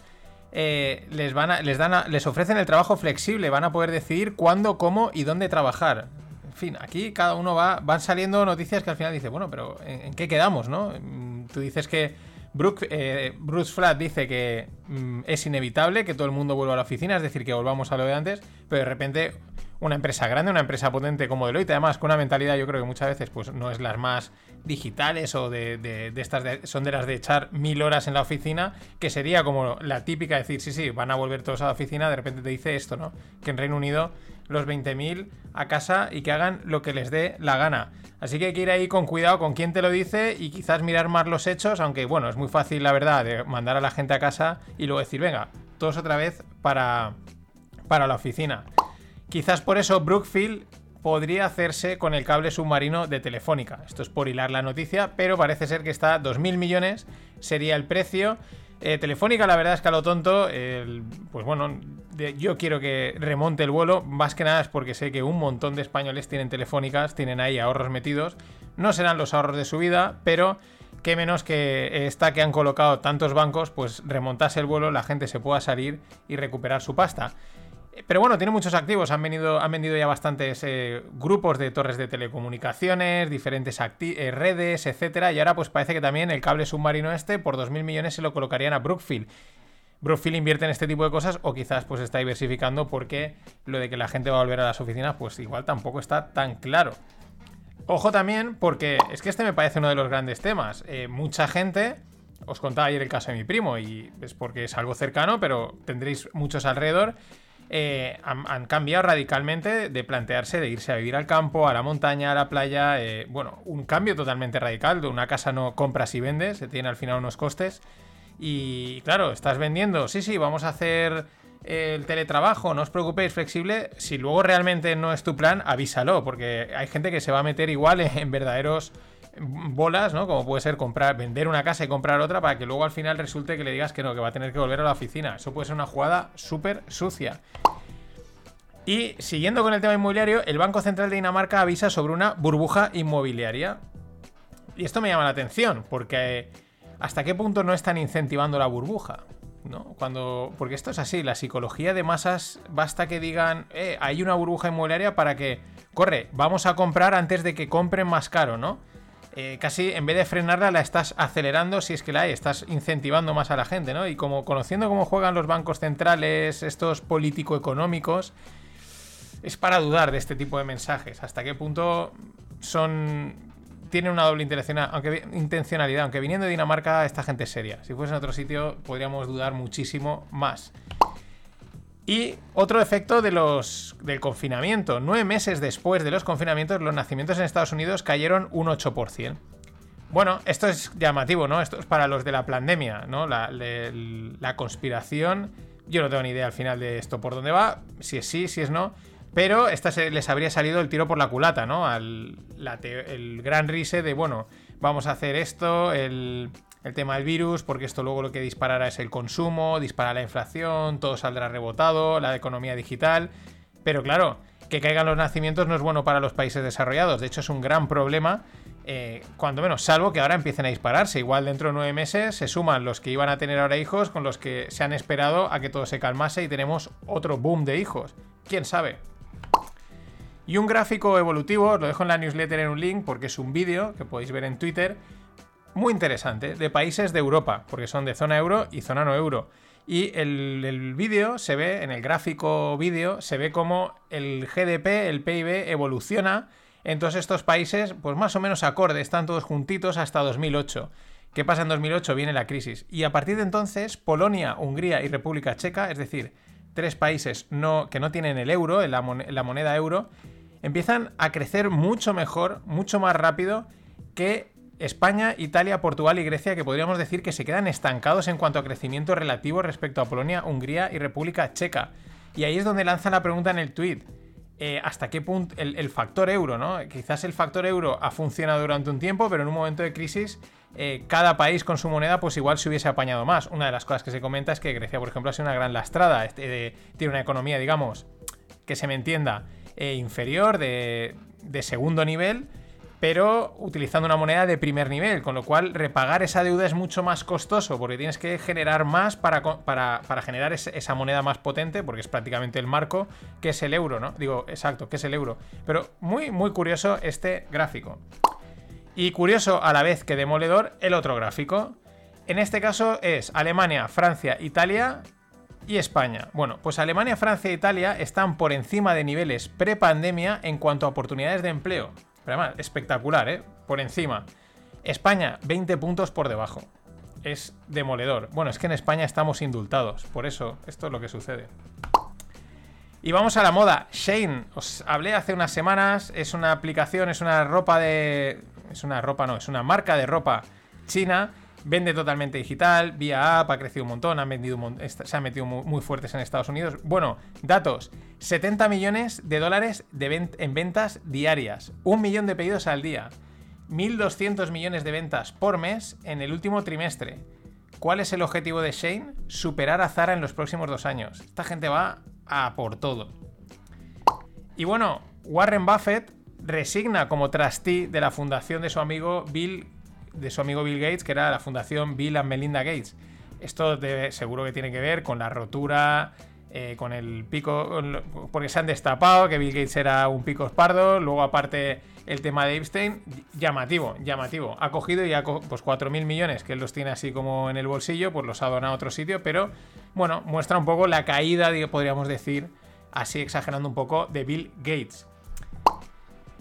eh, les, van les, dan les ofrecen el trabajo flexible, van a poder decidir cuándo, cómo y dónde trabajar. En fin, aquí cada uno va, van saliendo noticias que al final dice, bueno, pero ¿en, qué quedamos, no? Mm, tú dices que eh, Bruce Flat dice que mm, es inevitable que todo el mundo vuelva a la oficina, es decir, que volvamos a lo de antes, pero de repente una empresa grande, una empresa potente como Deloitte, además con una mentalidad yo creo que muchas veces pues no es las más digitales o de, estas son de las de echar mil horas en la oficina, que sería como la típica decir, sí, sí, van a volver todos a la oficina, de repente te dice esto, ¿no? Que en Reino Unido los 20.000 a casa y que hagan lo que les dé la gana. Así que hay que ir ahí con cuidado con quién te lo dice y quizás mirar más los hechos, aunque bueno, es muy fácil la verdad de mandar a la gente a casa y luego decir, venga, todos otra vez para, para la oficina. Quizás por eso Brookfield podría hacerse con el cable submarino de Telefónica. Esto es por hilar la noticia, pero parece ser que está 2.000 millones, sería el precio. Eh, Telefónica, la verdad es que a lo tonto, pues bueno, yo quiero que remonte el vuelo, más que nada es porque sé que un montón de españoles tienen telefónicas, tienen ahí ahorros metidos. No serán los ahorros de su vida, pero qué menos que esta que han colocado tantos bancos, pues remontase el vuelo, la gente se pueda salir y recuperar su pasta. Pero bueno, tiene muchos activos. Han, venido, han vendido ya bastantes eh, grupos de torres de telecomunicaciones, diferentes eh, redes, etcétera. Y ahora, pues parece que también el cable submarino este, por 2.000 millones, se lo colocarían a Brookfield. Brookfield invierte en este tipo de cosas o quizás pues está diversificando porque lo de que la gente va a volver a las oficinas, pues igual tampoco está tan claro. Ojo también, porque es que este me parece uno de los grandes temas. Eh, mucha gente, os contaba ayer el caso de mi primo, y es porque es algo cercano, pero tendréis muchos alrededor. Eh, han, cambiado radicalmente de plantearse de irse a vivir al campo, a la montaña, a la playa. eh, bueno, un cambio totalmente radical. De una casa no compras y vendes, se tiene al final unos costes. Y claro, estás vendiendo, sí, sí, vamos a hacer el teletrabajo, no os preocupéis, flexible. Si luego realmente no es tu plan, avísalo, porque hay gente que se va a meter igual en verdaderos bolas, ¿no? Como puede ser comprar, vender una casa y comprar otra para que luego al final resulte que le digas que no, que va a tener que volver a la oficina. Eso puede ser una jugada súper sucia. Y siguiendo con el tema inmobiliario, el Banco Central de Dinamarca avisa sobre una burbuja inmobiliaria. Y esto me llama la atención, porque ¿hasta qué punto no están incentivando la burbuja? ¿No? Cuando. Porque esto es así, la psicología de masas basta que digan, eh, hay una burbuja inmobiliaria para que. Corre, vamos a comprar antes de que compren más caro, ¿no? Eh, casi en vez de frenarla la estás acelerando si es que la hay, estás incentivando más a la gente, ¿no? Y como conociendo cómo juegan los bancos centrales, estos político-económicos, es para dudar de este tipo de mensajes. Hasta qué punto son. Tienen una doble aunque, intencionalidad. Aunque viniendo de Dinamarca, esta gente es seria. Si fuese en otro sitio, podríamos dudar muchísimo más. Y otro efecto de los, del confinamiento. Nueve meses después de los confinamientos, los nacimientos en Estados Unidos cayeron un 8%. Bueno, esto es llamativo, ¿no? Esto es para los de la pandemia, ¿no? La, conspiración. Yo no tengo ni idea al final de esto por dónde va, si es sí, si es no. Pero esta se- les habría salido el tiro por la culata, ¿no? Al, el gran rise de, bueno, vamos a hacer esto, el, el tema del virus, porque esto luego lo que disparará es el consumo, dispara la inflación, todo saldrá rebotado, la economía digital. Pero claro, que caigan los nacimientos no es bueno para los países desarrollados. De hecho, es un gran problema, eh, cuando menos, salvo que ahora empiecen a dispararse. Igual dentro de nueve meses se suman los que iban a tener ahora hijos con los que se han esperado a que todo se calmase y tenemos otro boom de hijos. ¿Quién sabe? Y un gráfico evolutivo, os lo dejo en la newsletter en un link porque es un vídeo que podéis ver en Twitter, muy interesante, de países de Europa, porque son de zona euro y zona no euro. Y el, el vídeo se ve, en el gráfico vídeo, se ve como el GDP, el PIB, evoluciona en todos estos países, pues más o menos acorde, están todos juntitos hasta 2008. ¿Qué pasa en 2008? Viene la crisis. Y a partir de entonces, Polonia, Hungría y República Checa, es decir, tres países no, que no tienen el euro, la, mon- la moneda euro, empiezan a crecer mucho mejor, mucho más rápido que España, Italia, Portugal y Grecia, que podríamos decir que se quedan estancados en cuanto a crecimiento relativo respecto a Polonia, Hungría y República Checa. Y ahí es donde lanzan la pregunta en el tweet. eh, hasta qué punto el, factor euro, ¿no? Quizás el factor euro ha funcionado durante un tiempo, pero en un momento de crisis, eh, cada país con su moneda, pues igual se hubiese apañado más. Una de las cosas que se comenta es que Grecia, por ejemplo, ha sido una gran lastrada. este, tiene una economía, digamos, que se me entienda, eh, inferior, de, de segundo nivel, pero utilizando una moneda de primer nivel, con lo cual repagar esa deuda es mucho más costoso, porque tienes que generar más para, para, para generar esa moneda más potente, porque es prácticamente el marco, que es el euro, ¿no? Digo, exacto, que es el euro. Pero muy, muy curioso este gráfico. Y curioso a la vez que demoledor el otro gráfico. En este caso es Alemania, Francia, Italia y España. Bueno, pues Alemania, Francia e Italia están por encima de niveles prepandemia en cuanto a oportunidades de empleo. Espectacular, ¿eh? Por encima. España, 20 puntos por debajo. Es demoledor. Bueno, es que en España estamos indultados. Por eso, esto es lo que sucede. Y vamos a la moda. Shane, os hablé hace unas semanas. Es una aplicación, es una ropa de. Es una ropa, no, es una marca de ropa china. Vende totalmente digital, vía app, ha crecido un montón, han vendido un se han metido muy, fuertes en Estados Unidos. Bueno, datos: 70 millones de dólares de en ventas diarias, un millón de pedidos al día, 1.200 millones de ventas por mes en el último trimestre. ¿Cuál es el objetivo de Shane? Superar a Zara en los próximos dos años. Esta gente va a por todo. Y bueno, Warren Buffett resigna como trustee de la fundación de su amigo Bill, de su amigo Bill Gates, que era la fundación Bill and Melinda Gates. Esto seguro que tiene que ver con la rotura, eh, con el pico, porque se han destapado que Bill Gates era un pico espardo, luego aparte el tema de Epstein, llamativo, llamativo. Ha cogido y ha pues 4.000 millones, que él los tiene así como en el bolsillo, pues los ha donado a otro sitio, pero bueno, muestra un poco la caída, podríamos decir, así exagerando un poco, de Bill Gates.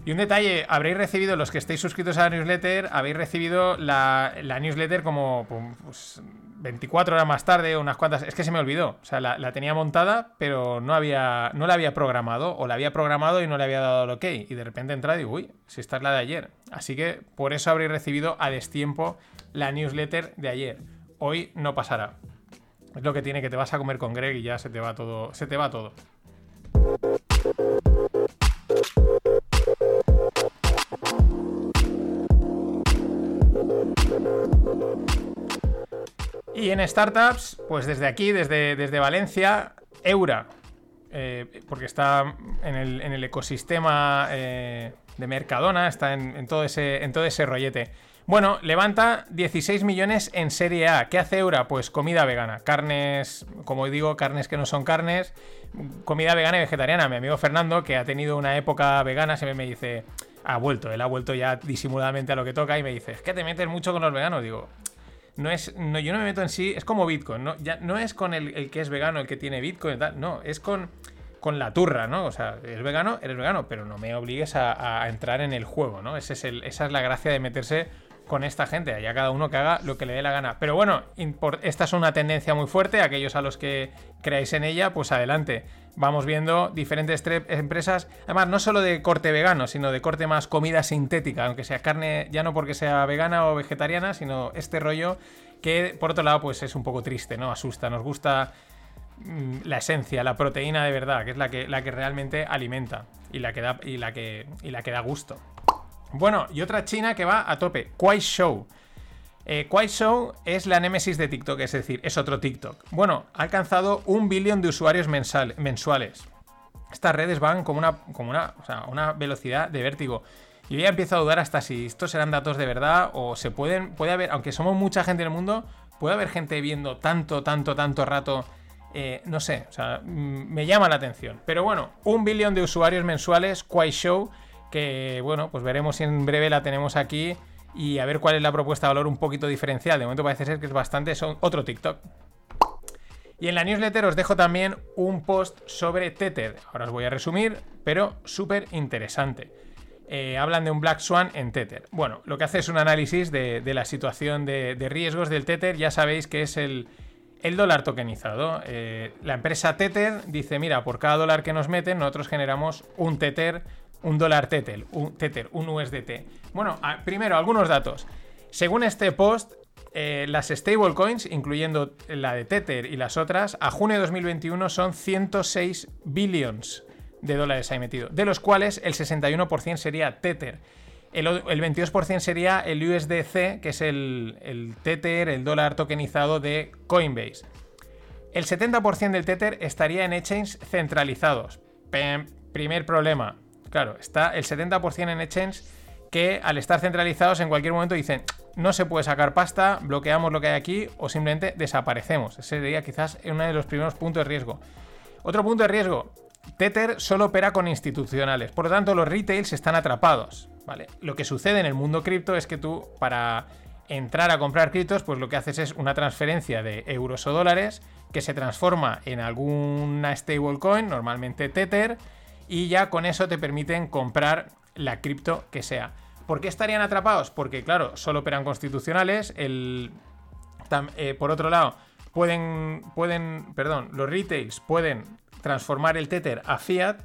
Y un detalle, habréis recibido, los que estéis suscritos a la newsletter, habéis recibido la, newsletter como pues, 24 horas más tarde, unas cuantas. Es que se me olvidó. O sea, la, tenía montada, pero no, había, no la había programado. O la había programado y no le había dado el ok. Y de repente entra y digo, uy, si esta es la de ayer. Así que por eso habréis recibido a destiempo la newsletter de ayer. Hoy no pasará. Es lo que tiene que te vas a comer con Greg y ya se te va todo. Se te va todo. Y en startups, pues desde aquí, desde, desde Valencia, Eura, eh, porque está en el, ecosistema eh, de Mercadona, está en, todo ese, en todo ese rollete. Bueno, levanta 16 millones en Serie A. ¿Qué hace Eura? Pues comida vegana. Carnes, como digo, carnes que no son carnes. Comida vegana y vegetariana. Mi amigo Fernando, que ha tenido una época vegana, se me dice, ha vuelto. Él ha vuelto ya disimuladamente a lo que toca y me dice, es que te metes mucho con los veganos. Digo, no es, no, yo no me meto en sí, es como Bitcoin, ¿no? Ya, no es con el, que es vegano, el que tiene Bitcoin tal, no, es con, con la turra, ¿no? O sea, eres vegano, eres vegano, pero no me obligues a, entrar en el juego, ¿no? Esa es la gracia de meterse con esta gente, allá cada uno que haga lo que le dé la gana. Pero bueno, esta es una tendencia muy fuerte, aquellos a los que creáis en ella, pues adelante. Vamos viendo diferentes empresas, además no solo de corte vegano, sino de corte más comida sintética, aunque sea carne, ya no porque sea vegana o vegetariana, sino este rollo que por otro lado pues es un poco triste, ¿no? Asusta, nos gusta mm, la esencia, la proteína de verdad, que es la que, la que realmente alimenta y la que da, y la que, y la que da gusto. Bueno, y otra china que va a tope, Show. Eh, Show es la némesis de TikTok, es decir, es otro TikTok. Bueno, ha alcanzado un billón de usuarios mensuales. Estas redes van como una, como una, una velocidad de vértigo. Y ya empiezo a dudar hasta si estos serán datos de verdad o se pueden, puede haber, aunque somos mucha gente en el mundo, puede haber gente viendo tanto, tanto, tanto rato. Eh, no sé, o sea, mm, me llama la atención. Pero bueno, un billón de usuarios mensuales, Show que bueno, pues veremos si en breve la tenemos aquí y a ver cuál es la propuesta de valor un poquito diferencial. De momento parece ser que es bastante, son otro TikTok. Y en la newsletter os dejo también un post sobre Tether. Ahora os voy a resumir, pero súper interesante. Eh, hablan de un Black Swan en Tether. Bueno, lo que hace es un análisis de, la situación de, riesgos del Tether. Ya sabéis que es el, dólar tokenizado. Eh, la empresa Tether dice, mira, por cada dólar que nos meten, nosotros generamos un Tether un dólar Tether, un, tether, un USDT. Bueno, primero, algunos datos. Según este post, eh, las stablecoins, incluyendo la de Tether y las otras, a junio de 2021 son 106 billions de dólares ahí metido, de los cuales el 61% sería Tether. El, 22% sería el USDC, que es el, el Tether, el dólar tokenizado de Coinbase. El 70% del Tether estaría en exchanges centralizados. primer problema, Claro, está el 70% en exchange que al estar centralizados en cualquier momento dicen no se puede sacar pasta, bloqueamos lo que hay aquí o simplemente desaparecemos. Ese sería quizás uno de los primeros puntos de riesgo. Otro punto de riesgo, Tether solo opera con institucionales, por lo tanto los retails están atrapados. ¿vale? Lo que sucede en el mundo cripto es que tú para entrar a comprar criptos, pues lo que haces es una transferencia de euros o dólares que se transforma en alguna stablecoin, normalmente Tether, y ya con eso te permiten comprar la cripto que sea. ¿Por qué estarían atrapados? Porque, claro, solo operan constitucionales. Eh, por otro lado, pueden, pueden, perdón, los retails pueden transformar el Tether a fiat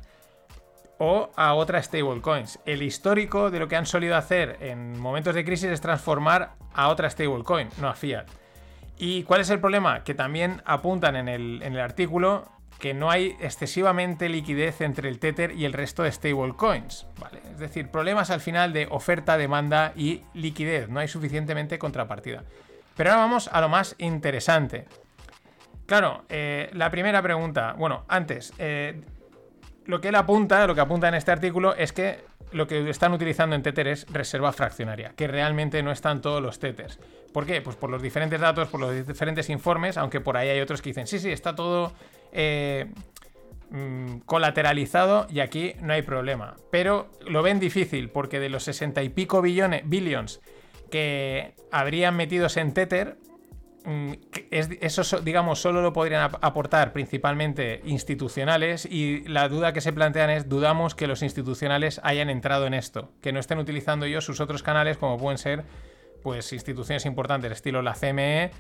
o a otras stablecoins. El histórico de lo que han solido hacer en momentos de crisis es transformar a otra stablecoin, no a fiat. ¿Y cuál es el problema? Que también apuntan en el artículo que no hay excesivamente liquidez entre el Tether y el resto de stablecoins. ¿vale? Es decir, problemas al final de oferta, demanda y liquidez. No hay suficientemente contrapartida. Pero ahora vamos a lo más interesante. Claro, eh, la primera pregunta, bueno, antes, eh, lo que él apunta, lo que apunta en este artículo es que lo que están utilizando en Tether es reserva fraccionaria, que realmente no están todos los Tethers. ¿Por qué? Pues por los diferentes datos, por los diferentes informes, aunque por ahí hay otros que dicen, sí, sí, está todo eh, mm, colateralizado y aquí no hay problema. Pero lo ven difícil porque de los 60 y pico billones, billions que habrían metidos en Tether, mm, eso, digamos, solo lo podrían aportar principalmente institucionales y la duda que se plantean es, dudamos que los institucionales hayan entrado en esto, que no estén utilizando ellos sus otros canales como pueden ser pues instituciones importantes, estilo la CME,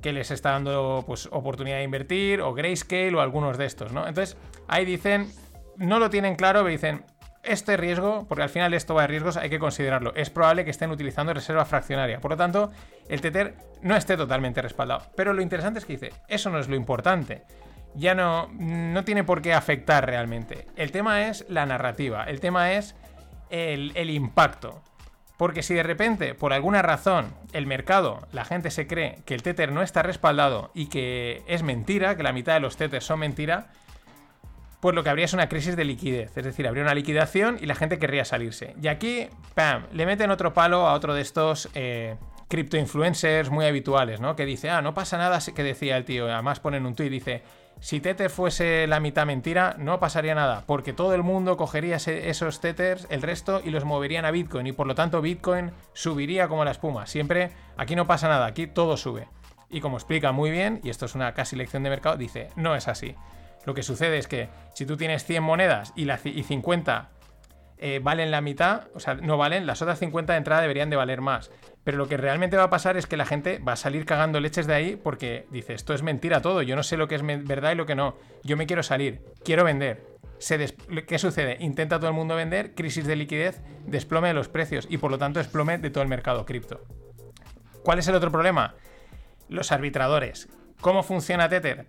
que les está dando pues oportunidad de invertir, o Grayscale, o algunos de estos, ¿no? Entonces, ahí dicen, no lo tienen claro, pero dicen, este riesgo, porque al final esto va de riesgos, hay que considerarlo. Es probable que estén utilizando reserva fraccionaria. Por lo tanto, el Tether no esté totalmente respaldado. Pero lo interesante es que dice, eso no es lo importante. Ya no, no tiene por qué afectar realmente. El tema es la narrativa. El tema es el, el impacto. Porque si de repente, por alguna razón, el mercado, la gente se cree que el Tether no está respaldado y que es mentira, que la mitad de los Tethers son mentira, pues lo que habría es una crisis de liquidez. Es decir, habría una liquidación y la gente querría salirse. Y aquí, ¡pam!, le meten otro palo a otro de estos eh, cripto influencers muy habituales, ¿no? Que dice, ah, no pasa nada, que decía el tío, además ponen un tuit, dice, si Tether fuese la mitad mentira, no pasaría nada, porque todo el mundo cogería esos Tethers, el resto, y los moverían a Bitcoin, y por lo tanto Bitcoin subiría como la espuma. Siempre, aquí no pasa nada, aquí todo sube. Y como explica muy bien, y esto es una casi lección de mercado, dice, no es así. Lo que sucede es que si tú tienes 100 monedas y, la, y 50 eh, valen la mitad, o sea, no valen, las otras 50 de entrada deberían de valer más. Pero lo que realmente va a pasar es que la gente va a salir cagando leches de ahí porque dice, esto es mentira todo, yo no sé lo que es verdad y lo que no, yo me quiero salir, quiero vender. ¿Qué sucede? Intenta todo el mundo vender, crisis de liquidez, desplome de los precios y por lo tanto desplome de todo el mercado cripto. ¿Cuál es el otro problema? Los arbitradores. ¿Cómo funciona Tether?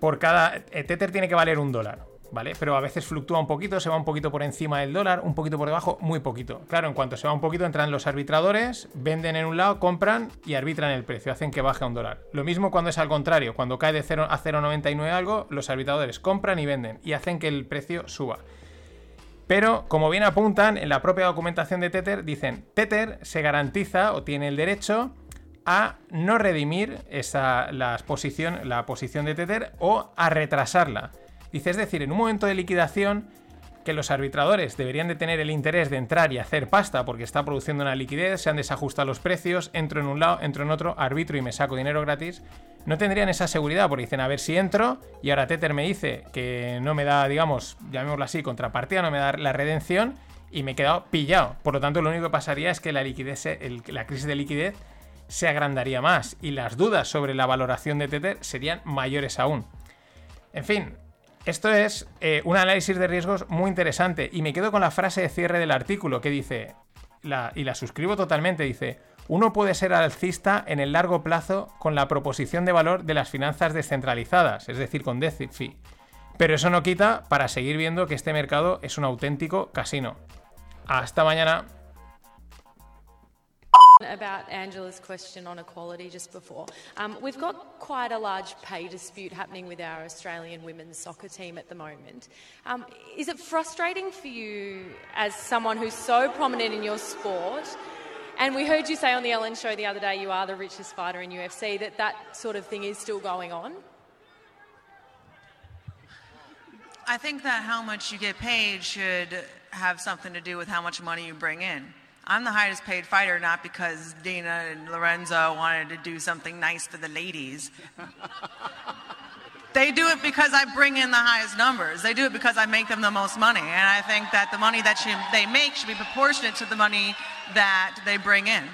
Por cada... Eh, Tether tiene que valer un dólar. ¿vale? Pero a veces fluctúa un poquito, se va un poquito por encima del dólar, un poquito por debajo, muy poquito. Claro, en cuanto se va un poquito entran los arbitradores, venden en un lado, compran y arbitran el precio, hacen que baje a un dólar. Lo mismo cuando es al contrario, cuando cae de 0 a 0,99 algo, los arbitradores compran y venden y hacen que el precio suba. Pero, como bien apuntan, en la propia documentación de Tether dicen, Tether se garantiza o tiene el derecho a no redimir esa, la, posición, la posición de Tether o a retrasarla. Dice, es decir, en un momento de liquidación que los arbitradores deberían de tener el interés de entrar y hacer pasta porque está produciendo una liquidez, se han desajustado los precios, entro en un lado, entro en otro, arbitro y me saco dinero gratis, no tendrían esa seguridad porque dicen, a ver si entro y ahora Tether me dice que no me da, digamos, llamémoslo así, contrapartida, no me da la redención y me he quedado pillado. Por lo tanto, lo único que pasaría es que la liquidez, la crisis de liquidez se agrandaría más y las dudas sobre la valoración de Tether serían mayores aún. En fin, esto es eh, un análisis de riesgos muy interesante y me quedo con la frase de cierre del artículo que dice, y la suscribo totalmente, dice, uno puede ser alcista en el largo plazo con la proposición de valor de las finanzas descentralizadas, es decir, con DeFi. Pero eso no quita para seguir viendo que este mercado es un auténtico casino. Hasta mañana. About Angela's question on equality just before. Um, we've got quite a large pay dispute happening with our Australian women's soccer team at the moment. Um, is it frustrating for you as someone who's so prominent in your sport? And we heard you say on the Ellen show the other day you are the richest fighter in UFC, that that sort of thing is still going on? I think that how much you get paid should have something to do with how much money you bring in. I'm the highest paid fighter not because Dina and Lorenzo wanted to do something nice for the ladies. they do it because I bring in the highest numbers. They do it because I make them the most money. And I think that the money that they make should be proportionate to the money that they bring in.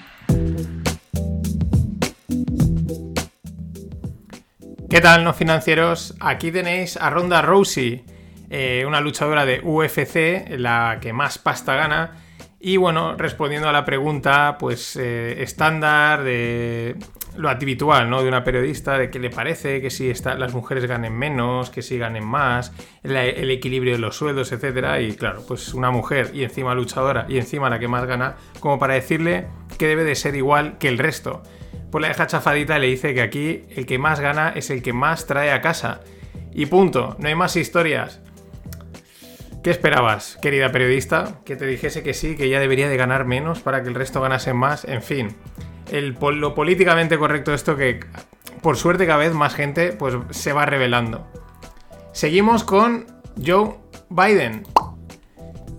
¿Qué tal, no financieros? Aquí tenéis a Ronda Rousey, eh, una luchadora de UFC, la que más pasta gana y bueno, respondiendo a la pregunta, pues eh, estándar de lo habitual, ¿no? De una periodista, de qué le parece, que si las mujeres ganen menos, que si ganen más, el, equilibrio de los sueldos, etcétera. Y claro, pues una mujer y encima luchadora y encima la que más gana, como para decirle que debe de ser igual que el resto. pues la deja chafadita y le dice que aquí el que más gana es el que más trae a casa. Y punto, no hay más historias. ¿Qué esperabas, querida periodista? Que te dijese que sí, que ya debería de ganar menos para que el resto ganase más. En fin, el, lo políticamente correcto esto que, por suerte, cada vez más gente pues, se va revelando. Seguimos con Joe Biden.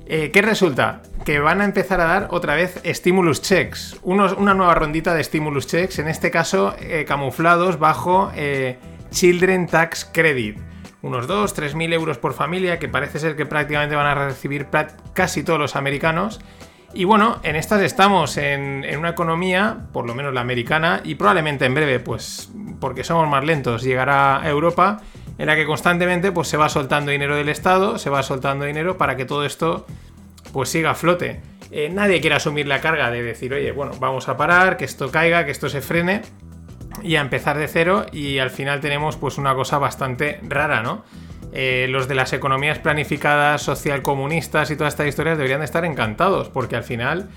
Eh, ¿Qué resulta? Que van a empezar a dar otra vez stimulus checks. una nueva rondita de stimulus checks, en este caso eh, camuflados bajo eh, Children Tax Credit unos 2, 3 mil euros por familia, que parece ser que prácticamente van a recibir casi todos los americanos. Y bueno, en estas estamos en, una economía, por lo menos la americana, y probablemente en breve, pues porque somos más lentos, llegará a Europa, en la que constantemente pues, se va soltando dinero del Estado, se va soltando dinero para que todo esto pues siga a flote. Eh, nadie quiere asumir la carga de decir, oye, bueno, vamos a parar, que esto caiga, que esto se frene y a empezar de cero y al final tenemos pues una cosa bastante rara, ¿no? Eh, los de las economías planificadas, social comunistas y todas estas historias deberían de estar encantados porque al final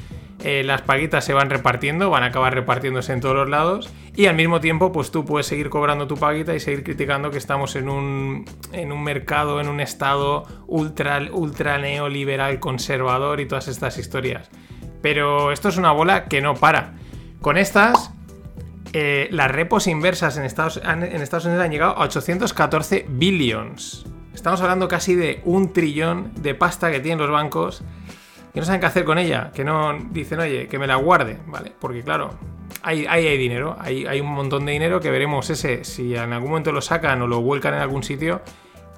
eh, las paguitas se van repartiendo, van a acabar repartiéndose en todos los lados y al mismo tiempo pues tú puedes seguir cobrando tu paguita y seguir criticando que estamos en un, en un mercado, en un estado ultra, ultra neoliberal, conservador y todas estas historias. Pero esto es una bola que no para. Con estas eh, las repos inversas en Estados, Unidos han llegado a 814 billions. Estamos hablando casi de un trillón de pasta que tienen los bancos que no saben qué hacer con ella, que no dicen, oye, que me la guarde, ¿vale? Porque claro, ahí hay, dinero, hay, hay, un montón de dinero que veremos ese, si en algún momento lo sacan o lo vuelcan en algún sitio,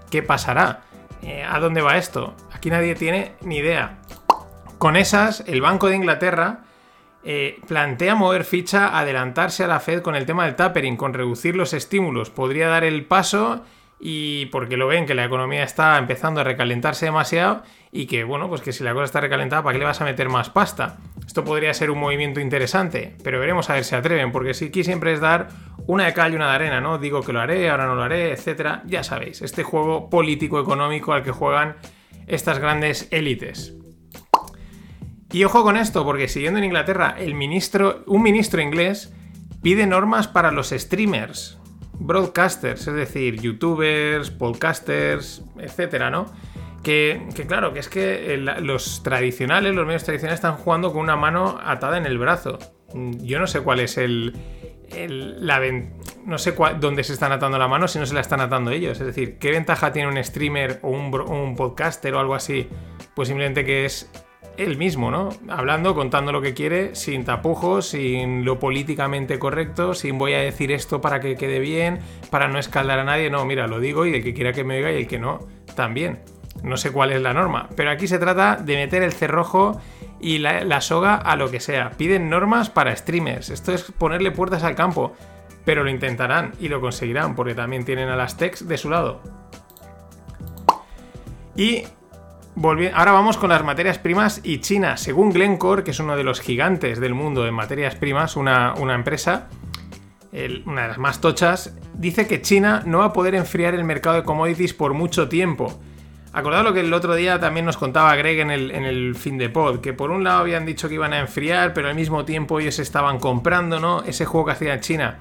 ¿qué pasará? Eh, ¿A dónde va esto? Aquí nadie tiene ni idea. Con esas, el Banco de Inglaterra eh, plantea mover ficha, adelantarse a la Fed con el tema del tapering, con reducir los estímulos. Podría dar el paso y porque lo ven que la economía está empezando a recalentarse demasiado y que, bueno, pues que si la cosa está recalentada, ¿para qué le vas a meter más pasta? Esto podría ser un movimiento interesante, pero veremos a ver si atreven, porque si aquí siempre es dar una de cal y una de arena, ¿no? Digo que lo haré, ahora no lo haré, etcétera. Ya sabéis, este juego político-económico al que juegan estas grandes élites. Y ojo con esto, porque siguiendo en Inglaterra, el ministro, un ministro inglés pide normas para los streamers, broadcasters, es decir, youtubers, podcasters, etcétera, ¿no? Que, claro, que es que los tradicionales, los medios tradicionales están jugando con una mano atada en el brazo. Yo no sé cuál es el, la no sé dónde se están atando la mano si no se la están atando ellos. Es decir, ¿qué ventaja tiene un streamer o un, un podcaster o algo así? Pues simplemente que es él mismo, ¿no? Hablando, contando lo que quiere, sin tapujos, sin lo políticamente correcto, sin voy a decir esto para que quede bien, para no escaldar a nadie. No, mira, lo digo y el que quiera que me oiga y el que no, también. No sé cuál es la norma, pero aquí se trata de meter el cerrojo y la, soga a lo que sea. Piden normas para streamers. Esto es ponerle puertas al campo, pero lo intentarán y lo conseguirán porque también tienen a las techs de su lado. Y ahora vamos con las materias primas y China. Según Glencore, que es uno de los gigantes del mundo en materias primas, una, empresa, una de las más tochas, dice que China no va a poder enfriar el mercado de commodities por mucho tiempo. Acordad lo que el otro día también nos contaba Greg en el, en el fin de pod, que por un lado habían dicho que iban a enfriar, pero al mismo tiempo ellos estaban comprando, ¿no? Ese juego que hacía China.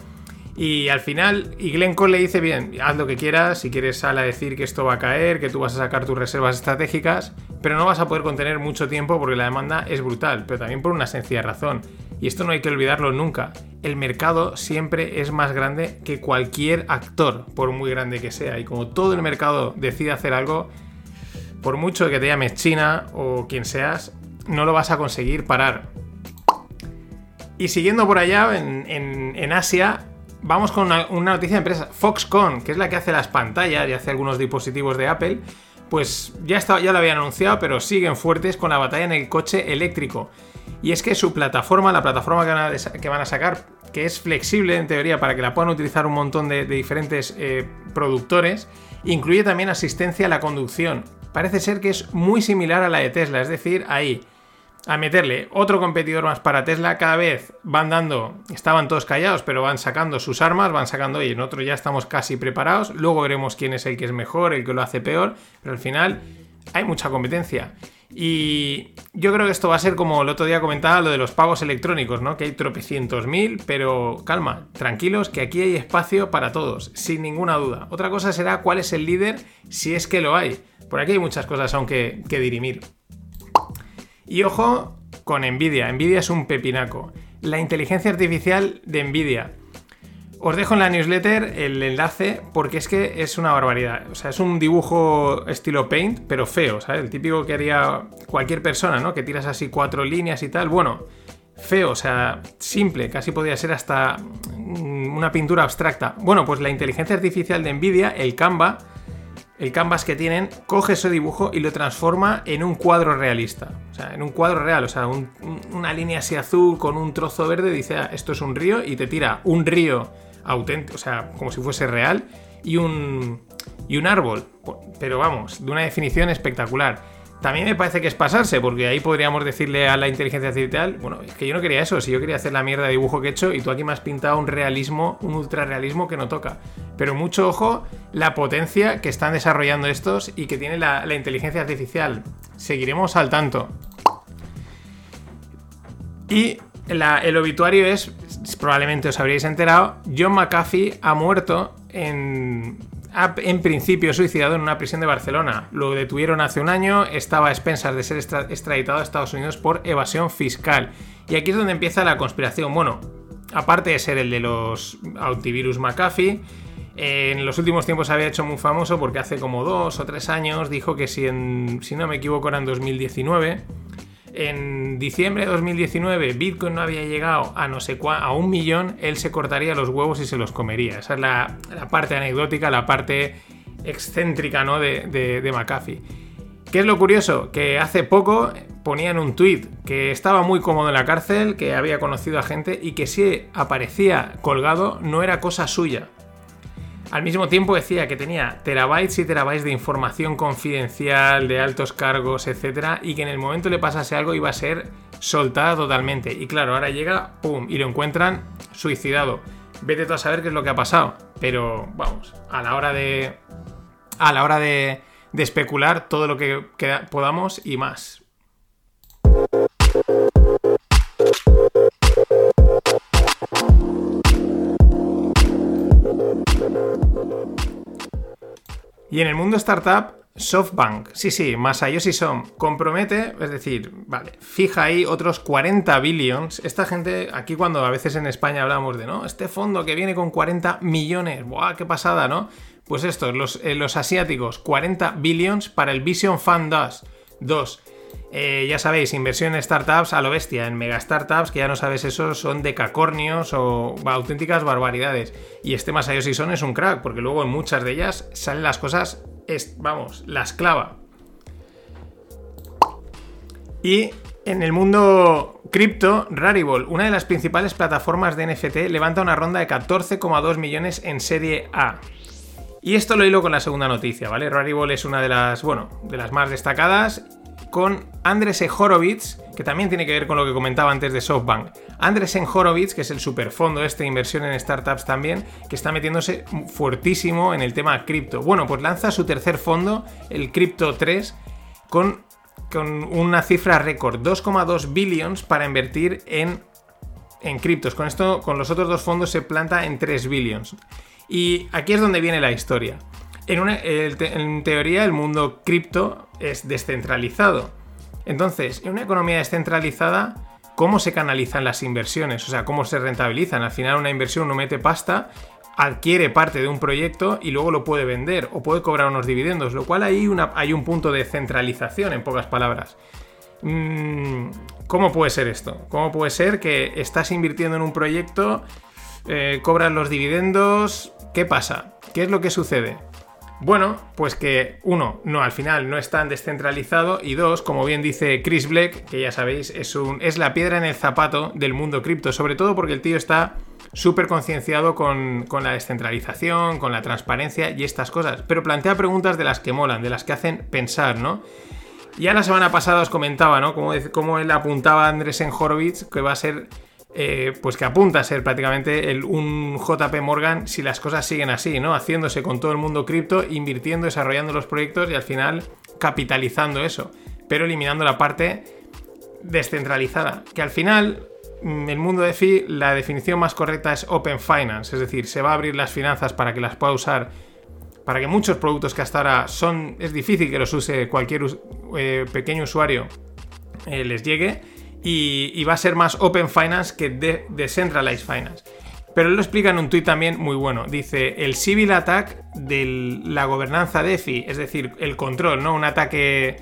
Y al final, y Glencore le dice, bien, haz lo que quieras, si quieres sal a decir que esto va a caer, que tú vas a sacar tus reservas estratégicas, pero no vas a poder contener mucho tiempo porque la demanda es brutal, pero también por una sencilla razón. Y esto no hay que olvidarlo nunca. El mercado siempre es más grande que cualquier actor, por muy grande que sea. Y como todo el mercado decide hacer algo, por mucho que te llames China o quien seas, no lo vas a conseguir parar. Y siguiendo por allá, en, en Asia, vamos con una, noticia de empresa. Foxconn, que es la que hace las pantallas y hace algunos dispositivos de Apple, pues ya, está, ya lo habían anunciado, pero siguen fuertes con la batalla en el coche eléctrico. Y es que su plataforma, la plataforma que van a, sacar, que es flexible en teoría para que la puedan utilizar un montón de, diferentes eh, productores, incluye también asistencia a la conducción. Parece ser que es muy similar a la de Tesla, es decir, ahí a meterle otro competidor más para Tesla. Cada vez van dando, estaban todos callados, pero van sacando sus armas, van sacando, oye, nosotros ya estamos casi preparados. Luego veremos quién es el que es mejor, el que lo hace peor, pero al final hay mucha competencia. Y yo creo que esto va a ser como el otro día comentaba lo de los pagos electrónicos, ¿no? Que hay tropecientos mil, pero calma, tranquilos, que aquí hay espacio para todos, sin ninguna duda. Otra cosa será cuál es el líder, si es que lo hay. Por aquí hay muchas cosas aún que, que dirimir. Y ojo con Nvidia. Nvidia es un pepinaco. La inteligencia artificial de Nvidia. Os dejo en la newsletter el enlace porque es que es una barbaridad. O sea, es un dibujo estilo paint, pero feo, ¿sabes? El típico que haría cualquier persona, ¿no? Que tiras así cuatro líneas y tal. Bueno, feo, o sea, simple, casi podría ser hasta una pintura abstracta. Bueno, pues la inteligencia artificial de Nvidia, el Canva, el canvas que tienen, coge ese dibujo y lo transforma en un cuadro realista. O sea, en un cuadro real, o sea, una línea así azul con un trozo verde, dice, ah, esto es un río, y te tira un río auténtico, o sea, como si fuese real, y un, y un árbol. Pero vamos, de una definición espectacular. También me parece que es pasarse, porque ahí podríamos decirle a la inteligencia artificial, bueno, es que yo no quería eso, si yo quería hacer la mierda de dibujo que he hecho y tú aquí me has pintado un realismo, un ultrarrealismo que no toca. Pero mucho ojo la potencia que están desarrollando estos y que tiene la, inteligencia artificial. Seguiremos al tanto. Y el obituario es, probablemente os habréis enterado, John McAfee ha muerto en, en principio suicidado en una prisión de Barcelona. Lo detuvieron hace un año, estaba a expensas de ser extraditado a Estados Unidos por evasión fiscal. Y aquí es donde empieza la conspiración. Bueno, aparte de ser el de los antivirus McAfee, en los últimos tiempos había hecho muy famoso porque hace como dos o tres años dijo que si, si no me equivoco era en 2019 en diciembre de 2019 Bitcoin no había llegado a no sé a un millón, él se cortaría los huevos y se los comería. Esa es la, parte anecdótica, la parte excéntrica ¿no? de, de, McAfee. ¿Qué es lo curioso? Que hace poco ponían un tweet que estaba muy cómodo en la cárcel, que había conocido a gente y que si aparecía colgado no era cosa suya. Al mismo tiempo decía que tenía terabytes y terabytes de información confidencial, de altos cargos, etcétera, y que en el momento le pasase algo iba a ser soltada totalmente. Y claro, ahora llega, pum, y lo encuentran suicidado. Vete tú a saber qué es lo que ha pasado. Pero vamos, a la hora de. A la hora de especular todo lo que podamos y más. Y en el mundo startup, SoftBank, sí, sí, Masayoshi Son, compromete, es decir, vale, fija ahí otros 40 billions. Esta gente, aquí cuando a veces en España hablamos de, ¿no? Este fondo que viene con 40 millones, ¡buah, qué pasada, ¿no? Pues estos, los, eh, asiáticos, 40 billions para el Vision Fund 2. Eh, ya sabéis, inversión en startups a lo bestia, en mega startups, que ya no sabes eso, son decacornios o auténticas barbaridades. Y este Masayoshi Son es un crack, porque luego en muchas de ellas salen las cosas, vamos, las clava. Y en el mundo cripto, Rarible, una de las principales plataformas de NFT, levanta una ronda de 14,2 millones en serie A. Y esto lo hilo con la segunda noticia, ¿vale? Rarible es una de las, bueno, de las más destacadas con Andresen Horowitz, que también tiene que ver con lo que comentaba antes de SoftBank. Andresen Horowitz, que es el superfondo este de inversión en startups también, que está metiéndose fuertísimo en el tema cripto. Bueno, pues lanza su tercer fondo, el Crypto 3, con, con una cifra récord, 2,2 billions para invertir en, en criptos. Con esto, con los otros dos fondos se planta en 3 billions. Y aquí es donde viene la historia. En, teoría, el mundo cripto es descentralizado. Entonces, en una economía descentralizada, ¿cómo se canalizan las inversiones? O sea, ¿cómo se rentabilizan? Al final, una inversión no mete pasta, adquiere parte de un proyecto y luego lo puede vender o puede cobrar unos dividendos, lo cual hay, hay un punto de centralización, en pocas palabras. Mm, ¿Cómo puede ser esto? ¿Cómo puede ser que estás invirtiendo en un proyecto, eh, cobras los dividendos? ¿Qué pasa? ¿Qué es lo que sucede? Bueno, pues que uno, no, al final no es tan descentralizado y dos, como bien dice Chris Black, que ya sabéis, es, un, es la piedra en el zapato del mundo cripto, sobre todo porque el tío está súper concienciado con, la descentralización, con la transparencia y estas cosas, pero plantea preguntas de las que molan, de las que hacen pensar, ¿no? Ya la semana pasada os comentaba, ¿no? Como, como él apuntaba a Andrés en Horowitz, que va a ser eh, pues que apunta a ser prácticamente el, un JP Morgan si las cosas siguen así, ¿no? Haciéndose con todo el mundo cripto, invirtiendo, desarrollando los proyectos y al final capitalizando eso. pero eliminando la parte descentralizada, que al final en el mundo de FI la definición más correcta es Open Finance, es decir, se va a abrir las finanzas para que las pueda usar, para que muchos productos que hasta ahora son, es difícil que los use cualquier eh, pequeño usuario, eh, les llegue, y, va a ser más Open Finance que de Decentralized Finance. Pero él lo explica en un tuit también muy bueno. Dice, el civil attack de la gobernanza DeFi, es decir, el control, ¿no? Un ataque...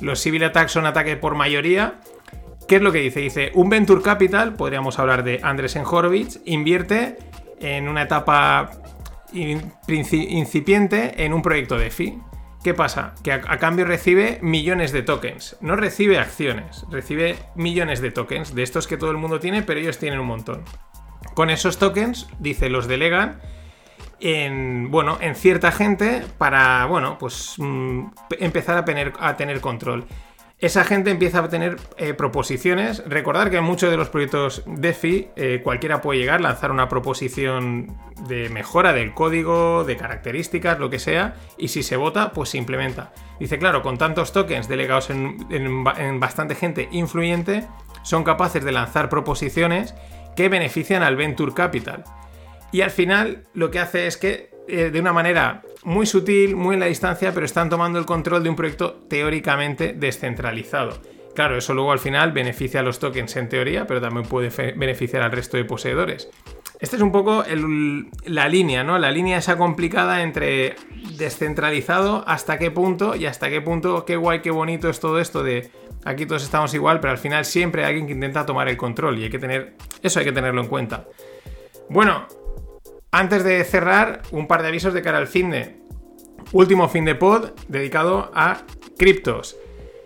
Los civil attacks son ataques por mayoría. ¿Qué es lo que dice? Dice, un Venture Capital, podríamos hablar de Andresen Horowitz, invierte en una etapa incipiente en un proyecto DeFi. ¿Qué pasa? Que a, cambio recibe millones de tokens. No recibe acciones, recibe millones de tokens, de estos que todo el mundo tiene, pero ellos tienen un montón. Con esos tokens, dice, los delegan en, bueno, en cierta gente para, bueno, pues mm, empezar a tener control. Esa gente empieza a tener eh, proposiciones. Recordar que en muchos de los proyectos DeFi eh, cualquiera puede llegar, lanzar una proposición de mejora del código, de características, lo que sea, y si se vota, pues se implementa. Dice, claro, con tantos tokens delegados en bastante gente influyente, son capaces de lanzar proposiciones que benefician al Venture Capital. Y al final lo que hace es que eh, de una manera muy sutil, muy en la distancia, pero están tomando el control de un proyecto teóricamente descentralizado. Claro, eso luego al final beneficia a los tokens en teoría, pero también puede beneficiar al resto de poseedores. Esta es un poco la línea, ¿no? La línea esa complicada entre descentralizado, hasta qué punto y hasta qué punto, qué guay, qué bonito es todo esto de aquí todos estamos igual, pero al final siempre hay alguien que intenta tomar el control y hay que tener, eso hay que tenerlo en cuenta. Bueno, antes de cerrar, un par de avisos de cara al fin de. Último fin de pod dedicado a criptos.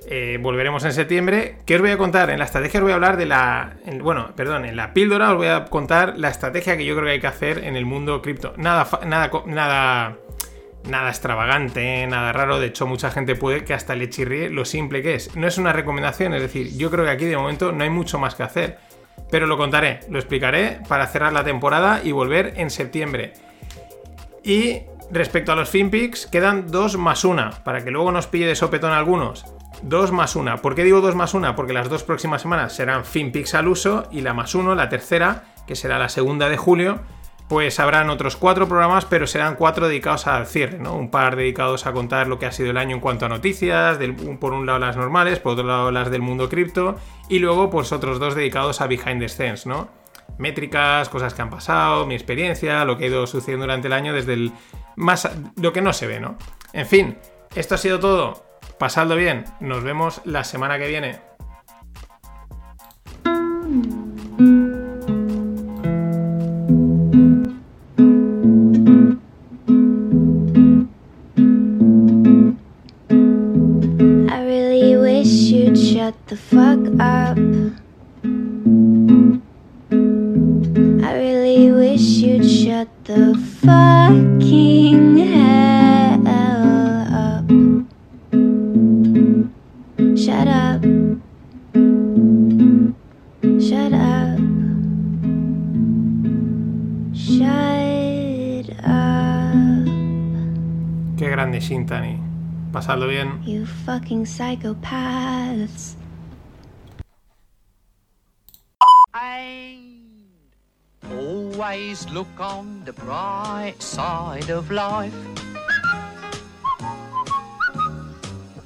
Eh, volveremos en septiembre. ¿Qué os voy a contar? En la estrategia os voy a hablar de la. bueno, perdón, en la píldora os voy a contar la estrategia que yo creo que hay que hacer en el mundo cripto. Nada, nada, nada nada extravagante, nada raro. De hecho, mucha gente puede que hasta le chirríe lo simple que es. No es una recomendación, es decir, yo creo que aquí de momento no hay mucho más que hacer. Pero lo contaré, lo explicaré para cerrar la temporada y volver en septiembre. Y respecto a los FinPix, quedan dos más una, para que luego nos pille de sopetón algunos. Dos más una. ¿Por qué digo dos más una? Porque las dos próximas semanas serán FinPix al uso y la más uno, la tercera, que será la segunda de julio, pues habrán otros cuatro programas, pero serán cuatro dedicados al cierre, ¿no? Un par dedicados a contar lo que ha sido el año en cuanto a noticias, por un lado las normales, por otro lado las del mundo cripto, y luego pues otros dos dedicados a behind the scenes, ¿no? Métricas, cosas que han pasado, mi experiencia, lo que ha ido sucediendo durante el año desde el más lo que no se ve, ¿no? En fin, esto ha sido todo. Pasadlo bien. Nos vemos la semana que viene. Shut the fuck up. I really wish you'd shut the fucking hell up. Shut up. Shut up. Shut up. Qué grande Shintani. Pasadlo bien. You fucking psychopaths. Always look on the bright side of life.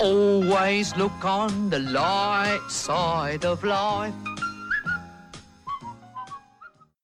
Always look on the light side of life.